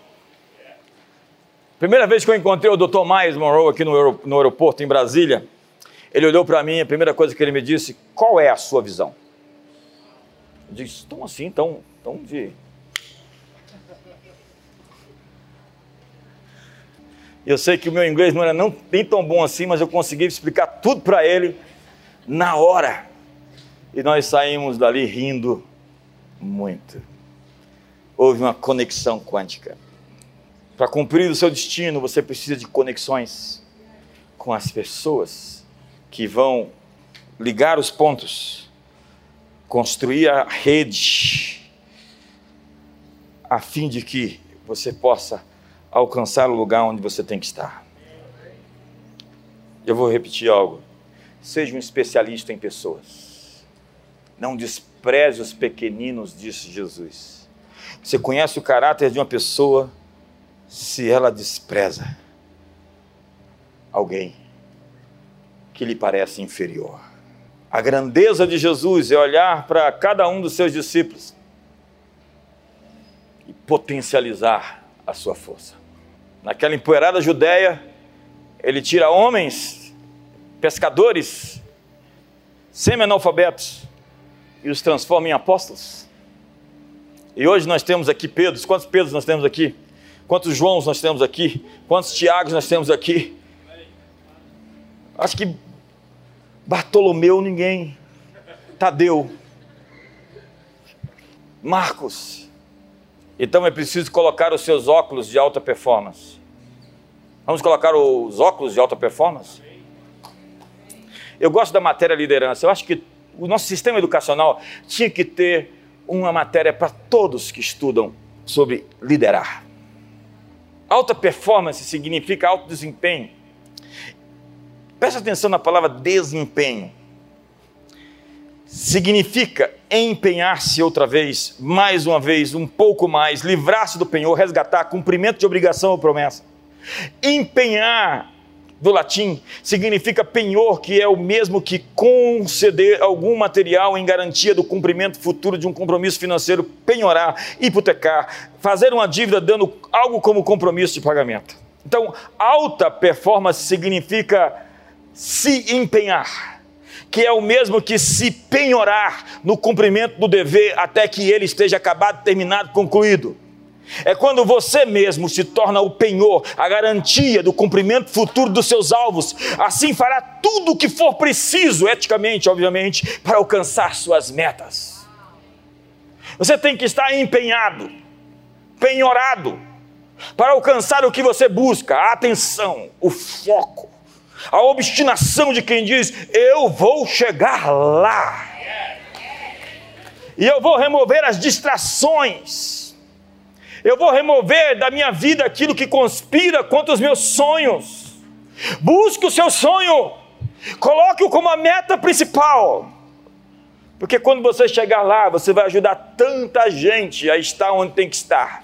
Primeira vez que eu encontrei o Dr. Miles Monroe aqui no, aeroporto em Brasília, ele olhou para mim, a primeira coisa que ele me disse, qual é a sua visão? Eu disse, tão assim, tão, tão de... Eu sei que o meu inglês não era não, nem tão bom assim, mas eu consegui explicar tudo para ele na hora. E nós saímos dali rindo muito. Houve uma conexão quântica. Para cumprir o seu destino, você precisa de conexões com as pessoas que vão ligar os pontos, construir a rede, a fim de que você possa alcançar o lugar onde você tem que estar. Eu vou repetir algo. Seja um especialista em pessoas. Não despreze os pequeninos, disse Jesus. Você conhece o caráter de uma pessoa se ela despreza alguém que lhe parece inferior. A grandeza de Jesus é olhar para cada um dos seus discípulos e potencializar a sua força. Naquela empoeirada Judéia, ele tira homens, pescadores, semi-analfabetos, e os transforma em apóstolos. E hoje nós temos aqui Pedros. Quantos Pedros nós temos aqui? Quantos Joãos nós temos aqui? Quantos Tiagos nós temos aqui? Acho que Bartolomeu ninguém. Tadeu. Marcos. Então é preciso colocar os seus óculos de alta performance. Vamos colocar os óculos de alta performance? Eu gosto da matéria liderança. Eu acho que o nosso sistema educacional tinha que ter uma matéria para todos que estudam sobre liderar. Alta performance significa alto desempenho. Presta atenção na palavra desempenho. Significa empenhar-se outra vez, mais uma vez, um pouco mais, livrar-se do penhor, resgatar, cumprimento de obrigação ou promessa. Empenhar do latim, significa penhor, que é o mesmo que conceder algum material em garantia do cumprimento futuro de um compromisso financeiro, penhorar, hipotecar, fazer uma dívida dando algo como compromisso de pagamento. Então, alta performance significa se empenhar, que é o mesmo que se penhorar no cumprimento do dever até que ele esteja acabado, terminado, concluído. É quando você mesmo se torna o penhor, a garantia do cumprimento futuro dos seus alvos. Assim fará tudo o que for preciso, eticamente, obviamente, para alcançar suas metas. Você tem que estar empenhado, penhorado, para alcançar o que você busca, a atenção, o foco, a obstinação de quem diz: Eu vou chegar lá. E eu vou remover as distrações eu vou remover da minha vida aquilo que conspira contra os meus sonhos. Busque o seu sonho, coloque-o como a meta principal. Porque quando você chegar lá, você vai ajudar tanta gente a estar onde tem que estar.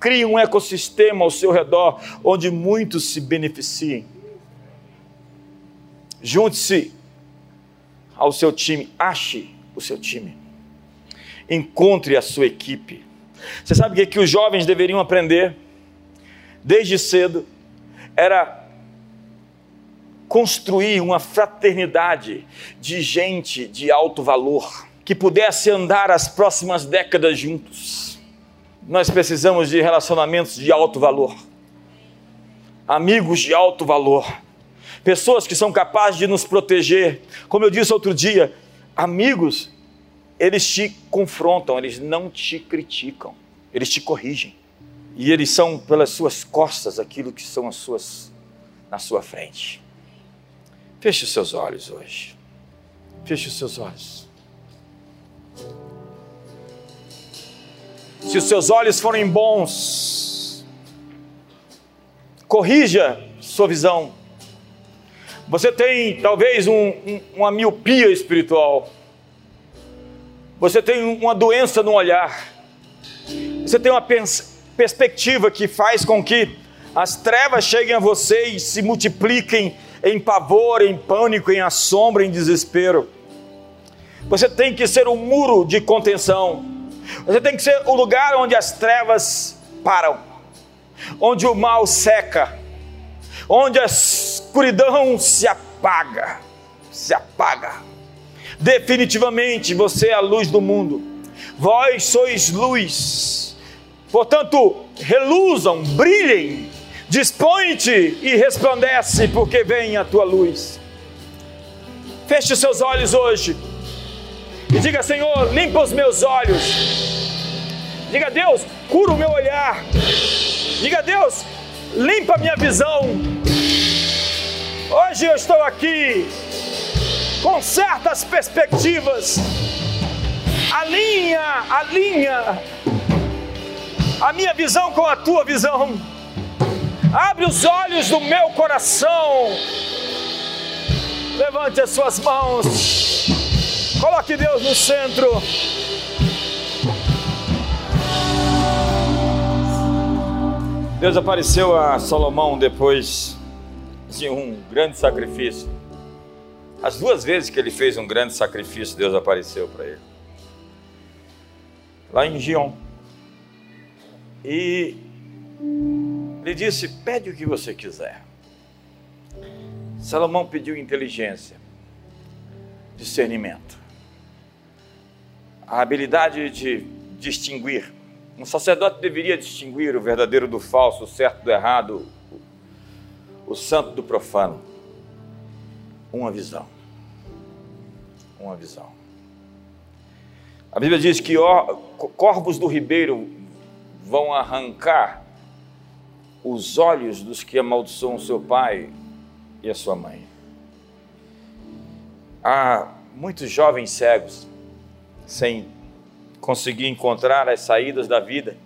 Crie um ecossistema ao seu redor onde muitos se beneficiem. Junte-se ao seu time, ache o seu time. Encontre a sua equipe. Você sabe o que, que os jovens deveriam aprender desde cedo? Era construir uma fraternidade de gente de alto valor. que pudesse andar as próximas décadas juntos. Nós precisamos de relacionamentos de alto valor, amigos de alto valor, pessoas que são capazes de nos proteger. Como eu disse outro dia, amigos, eles te confrontam, eles não te criticam, eles te corrigem. E eles são pelas suas costas aquilo que são as suas na sua frente. Feche os seus olhos hoje. Feche os seus olhos. Se os seus olhos forem bons, corrija sua visão. Você tem talvez um, um, uma miopia espiritual. Você tem uma doença no olhar. Você tem uma pers perspectiva que faz com que as trevas cheguem a você e se multipliquem em pavor, em pânico, em assombro, em desespero. Você tem que ser um muro de contenção. Você tem que ser o lugar onde as trevas param, onde o mal seca, onde a escuridão se apaga, se apaga. Definitivamente você é a luz do mundo. Vós sois luz. Portanto, reluzam, brilhem, dispõe-te e resplandece, porque vem a tua luz. Feche seus olhos hoje e diga: Senhor, limpa os meus olhos. Diga: Deus, cura o meu olhar. Diga: Deus, limpa a minha visão. Hoje eu estou aqui com certas perspectivas. Alinha, alinha a minha visão com a tua visão. Abre os olhos do meu coração. Levante as suas mãos. Coloque Deus no centro. Deus apareceu a Salomão depois de um grande sacrifício. As duas vezes que ele fez um grande sacrifício, Deus apareceu para ele. Lá em Gion. E ele disse: Pede o que você quiser. Salomão pediu inteligência, discernimento a habilidade de distinguir. Um sacerdote deveria distinguir o verdadeiro do falso, o certo do errado, o santo do profano. Uma visão. Uma visão. A Bíblia diz que corvos do ribeiro vão arrancar os olhos dos que amaldiçoam seu pai e a sua mãe. Há muitos jovens cegos sem conseguir encontrar as saídas da vida,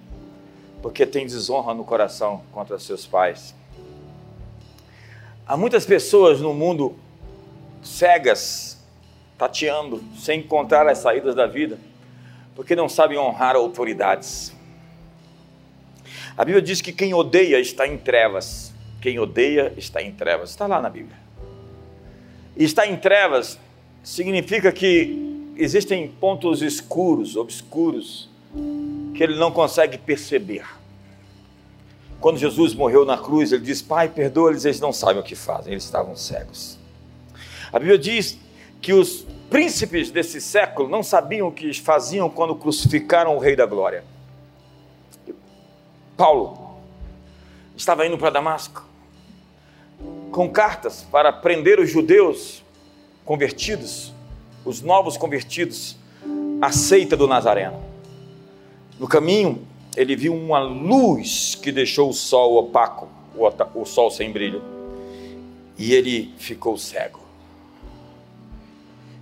porque tem desonra no coração contra seus pais. Há muitas pessoas no mundo cegas, tateando, sem encontrar as saídas da vida, porque não sabem honrar autoridades. A Bíblia diz que quem odeia está em trevas. Quem odeia está em trevas. Está lá na Bíblia. E está em trevas significa que existem pontos escuros, obscuros, que ele não consegue perceber. Quando Jesus morreu na cruz, ele diz: Pai, perdoa-lhes, eles não sabem o que fazem, eles estavam cegos. A Bíblia diz que os príncipes desse século não sabiam o que faziam quando crucificaram o Rei da Glória. Paulo estava indo para Damasco com cartas para prender os judeus convertidos os novos convertidos à seita do Nazareno. No caminho, ele viu uma luz que deixou o sol opaco, o sol sem brilho, e ele ficou cego.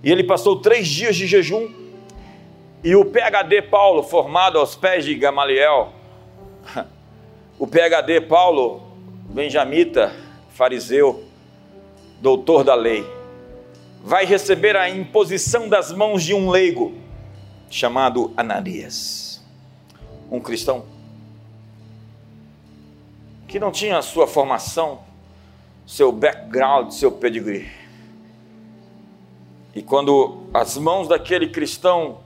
E ele passou três dias de jejum, e o PhD Paulo, formado aos pés de Gamaliel, [laughs] o PhD Paulo, benjamita, fariseu, doutor da lei, vai receber a imposição das mãos de um leigo chamado Ananias, um cristão que não tinha a sua formação, seu background, seu pedigree. E quando as mãos daquele cristão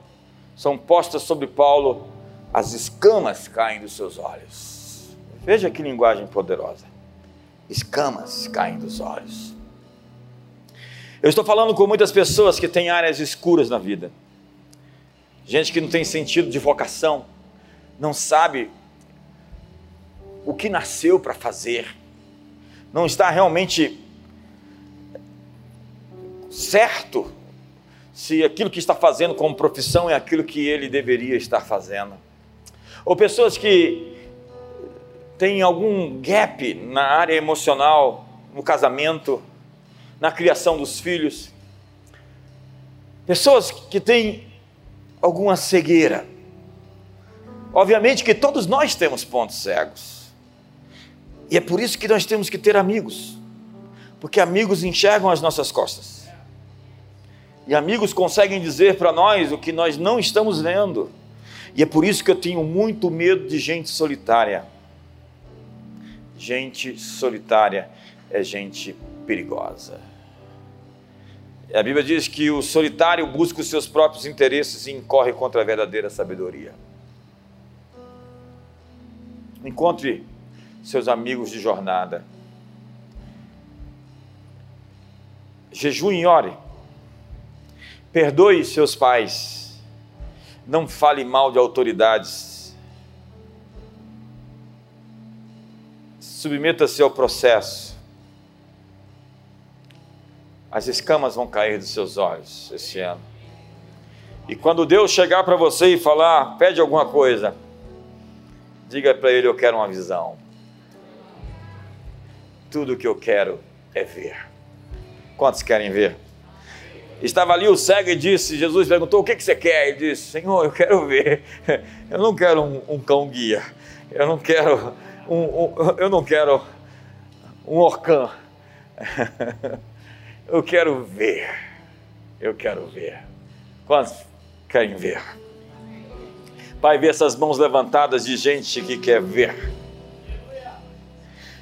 são postas sobre Paulo, as escamas caem dos seus olhos. Veja que linguagem poderosa. Escamas caem dos olhos. Eu estou falando com muitas pessoas que têm áreas escuras na vida. gente que não tem sentido de vocação, não sabe o que nasceu para fazer, não está realmente certo se aquilo que está fazendo como profissão é aquilo que ele deveria estar fazendo. Ou pessoas que têm algum gap na área emocional, no casamento, na criação dos filhos. Pessoas que têm alguma cegueira. Obviamente que todos nós temos pontos cegos. E é por isso que nós temos que ter amigos. Porque amigos enxergam as nossas costas. E amigos conseguem dizer para nós o que nós não estamos vendo. E é por isso que eu tenho muito medo de gente solitária. Gente solitária é gente perigosa. A Bíblia diz que o solitário busca os seus próprios interesses e incorre contra a verdadeira sabedoria. Encontre seus amigos de jornada. Jejue e ore. Perdoe seus pais. Não fale mal de autoridades. Submeta-se ao processo. As escamas vão cair dos seus olhos esse ano. E quando Deus chegar para você e falar, pede alguma coisa, diga para Ele: Eu quero uma visão. Tudo que eu quero é ver. Quantos querem ver? Estava ali o cego e disse: Jesus perguntou: O que, que você quer? Ele disse: Senhor, eu quero ver. Eu não quero um, um cão guia. Eu não quero um, um, eu não quero um orcã. [laughs] Eu quero ver. Eu quero ver. Quantos querem ver? Pai, vê essas mãos levantadas de gente que quer ver.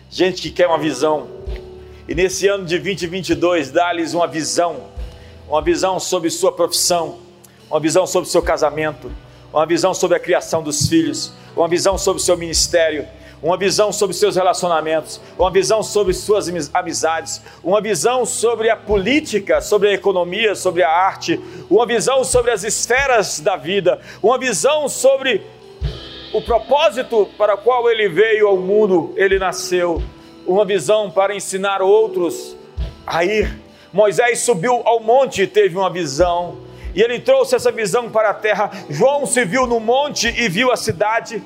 Gente que quer uma visão. E nesse ano de 2022, dá-lhes uma visão uma visão sobre sua profissão, uma visão sobre seu casamento, uma visão sobre a criação dos filhos, uma visão sobre seu ministério, uma visão sobre seus relacionamentos, uma visão sobre suas amizades, uma visão sobre a política, sobre a economia, sobre a arte, uma visão sobre as esferas da vida, uma visão sobre o propósito para o qual ele veio ao mundo, ele nasceu, uma visão para ensinar outros a ir Moisés subiu ao monte e teve uma visão, e ele trouxe essa visão para a terra. João se viu no monte e viu a cidade.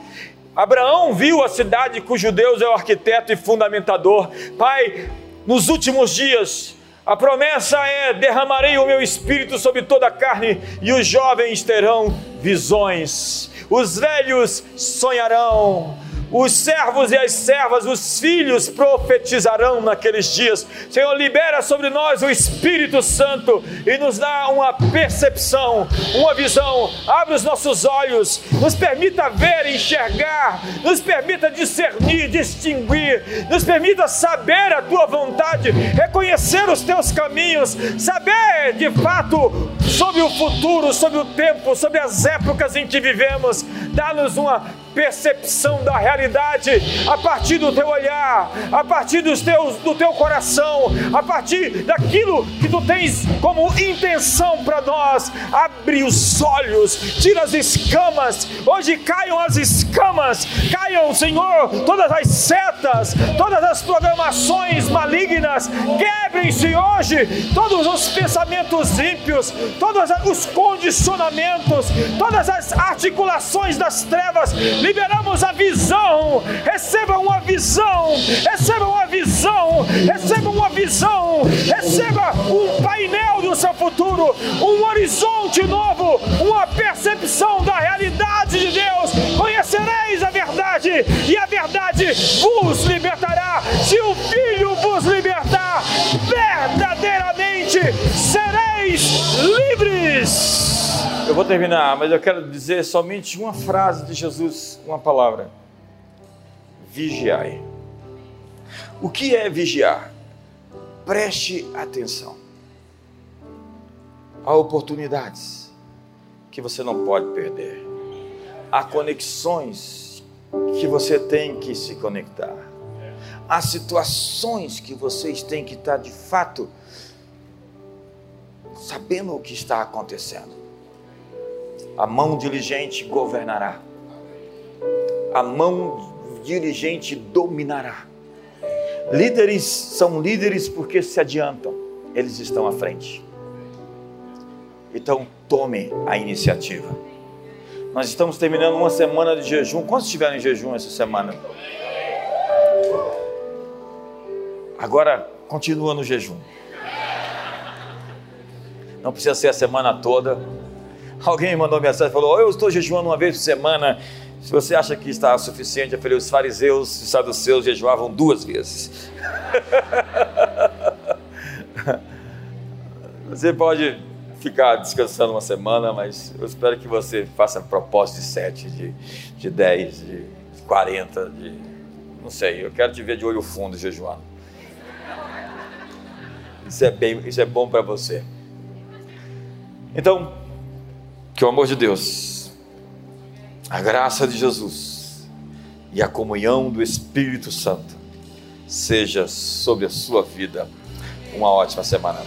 Abraão viu a cidade cujo Deus é o arquiteto e fundamentador. Pai, nos últimos dias, a promessa é: derramarei o meu espírito sobre toda a carne, e os jovens terão visões, os velhos sonharão, os servos e as servas, os filhos profetizarão naqueles dias. Senhor, libera sobre nós o Espírito Santo e nos dá uma percepção, uma visão. Abre os nossos olhos, nos permita ver, enxergar, nos permita discernir, distinguir, nos permita saber a tua vontade, reconhecer os teus caminhos, saber de fato sobre o futuro, sobre o tempo, sobre as épocas em que vivemos. Dá-nos uma percepção da realidade a partir do teu olhar, a partir dos teus, do teu coração, a partir daquilo que tu tens como intenção para nós. Abre os olhos, tira as escamas. Hoje caiam as escamas, caiam, Senhor, todas as setas, todas as programações malignas. Quebrem-se hoje todos os pensamentos ímpios, todos os condicionamentos, todas as articulações das trevas liberamos a visão. Receba uma visão, receba uma visão, receba uma visão, receba um painel do seu futuro, um horizonte novo, uma percepção da realidade de Deus. Conhecereis a verdade e a verdade vos libertará. Se o Filho vos libertar, verdadeiramente sereis livres. Eu vou terminar, mas eu quero dizer somente uma frase de Jesus, uma palavra: vigiai. O que é vigiar? Preste atenção. Há oportunidades que você não pode perder. Há conexões que você tem que se conectar. Há situações que vocês têm que estar de fato sabendo o que está acontecendo. A mão diligente governará. A mão diligente dominará. Líderes são líderes porque se adiantam, eles estão à frente. Então, tome a iniciativa. Nós estamos terminando uma semana de jejum. Quantos estiveram em jejum essa semana? Agora, continua no jejum. Não precisa ser a semana toda. Alguém mandou mensagem e falou: Eu estou jejuando uma vez por semana. Se você acha que está suficiente, eu falei: Os fariseus e saduceus jejuavam duas vezes. [laughs] você pode ficar descansando uma semana, mas eu espero que você faça propósito de sete, de, de dez, de quarenta, de. Não sei, eu quero te ver de olho fundo jejuando. Isso é, bem, isso é bom para você. Então, que o amor de Deus, a graça de Jesus e a comunhão do Espírito Santo seja sobre a sua vida. Uma ótima semana.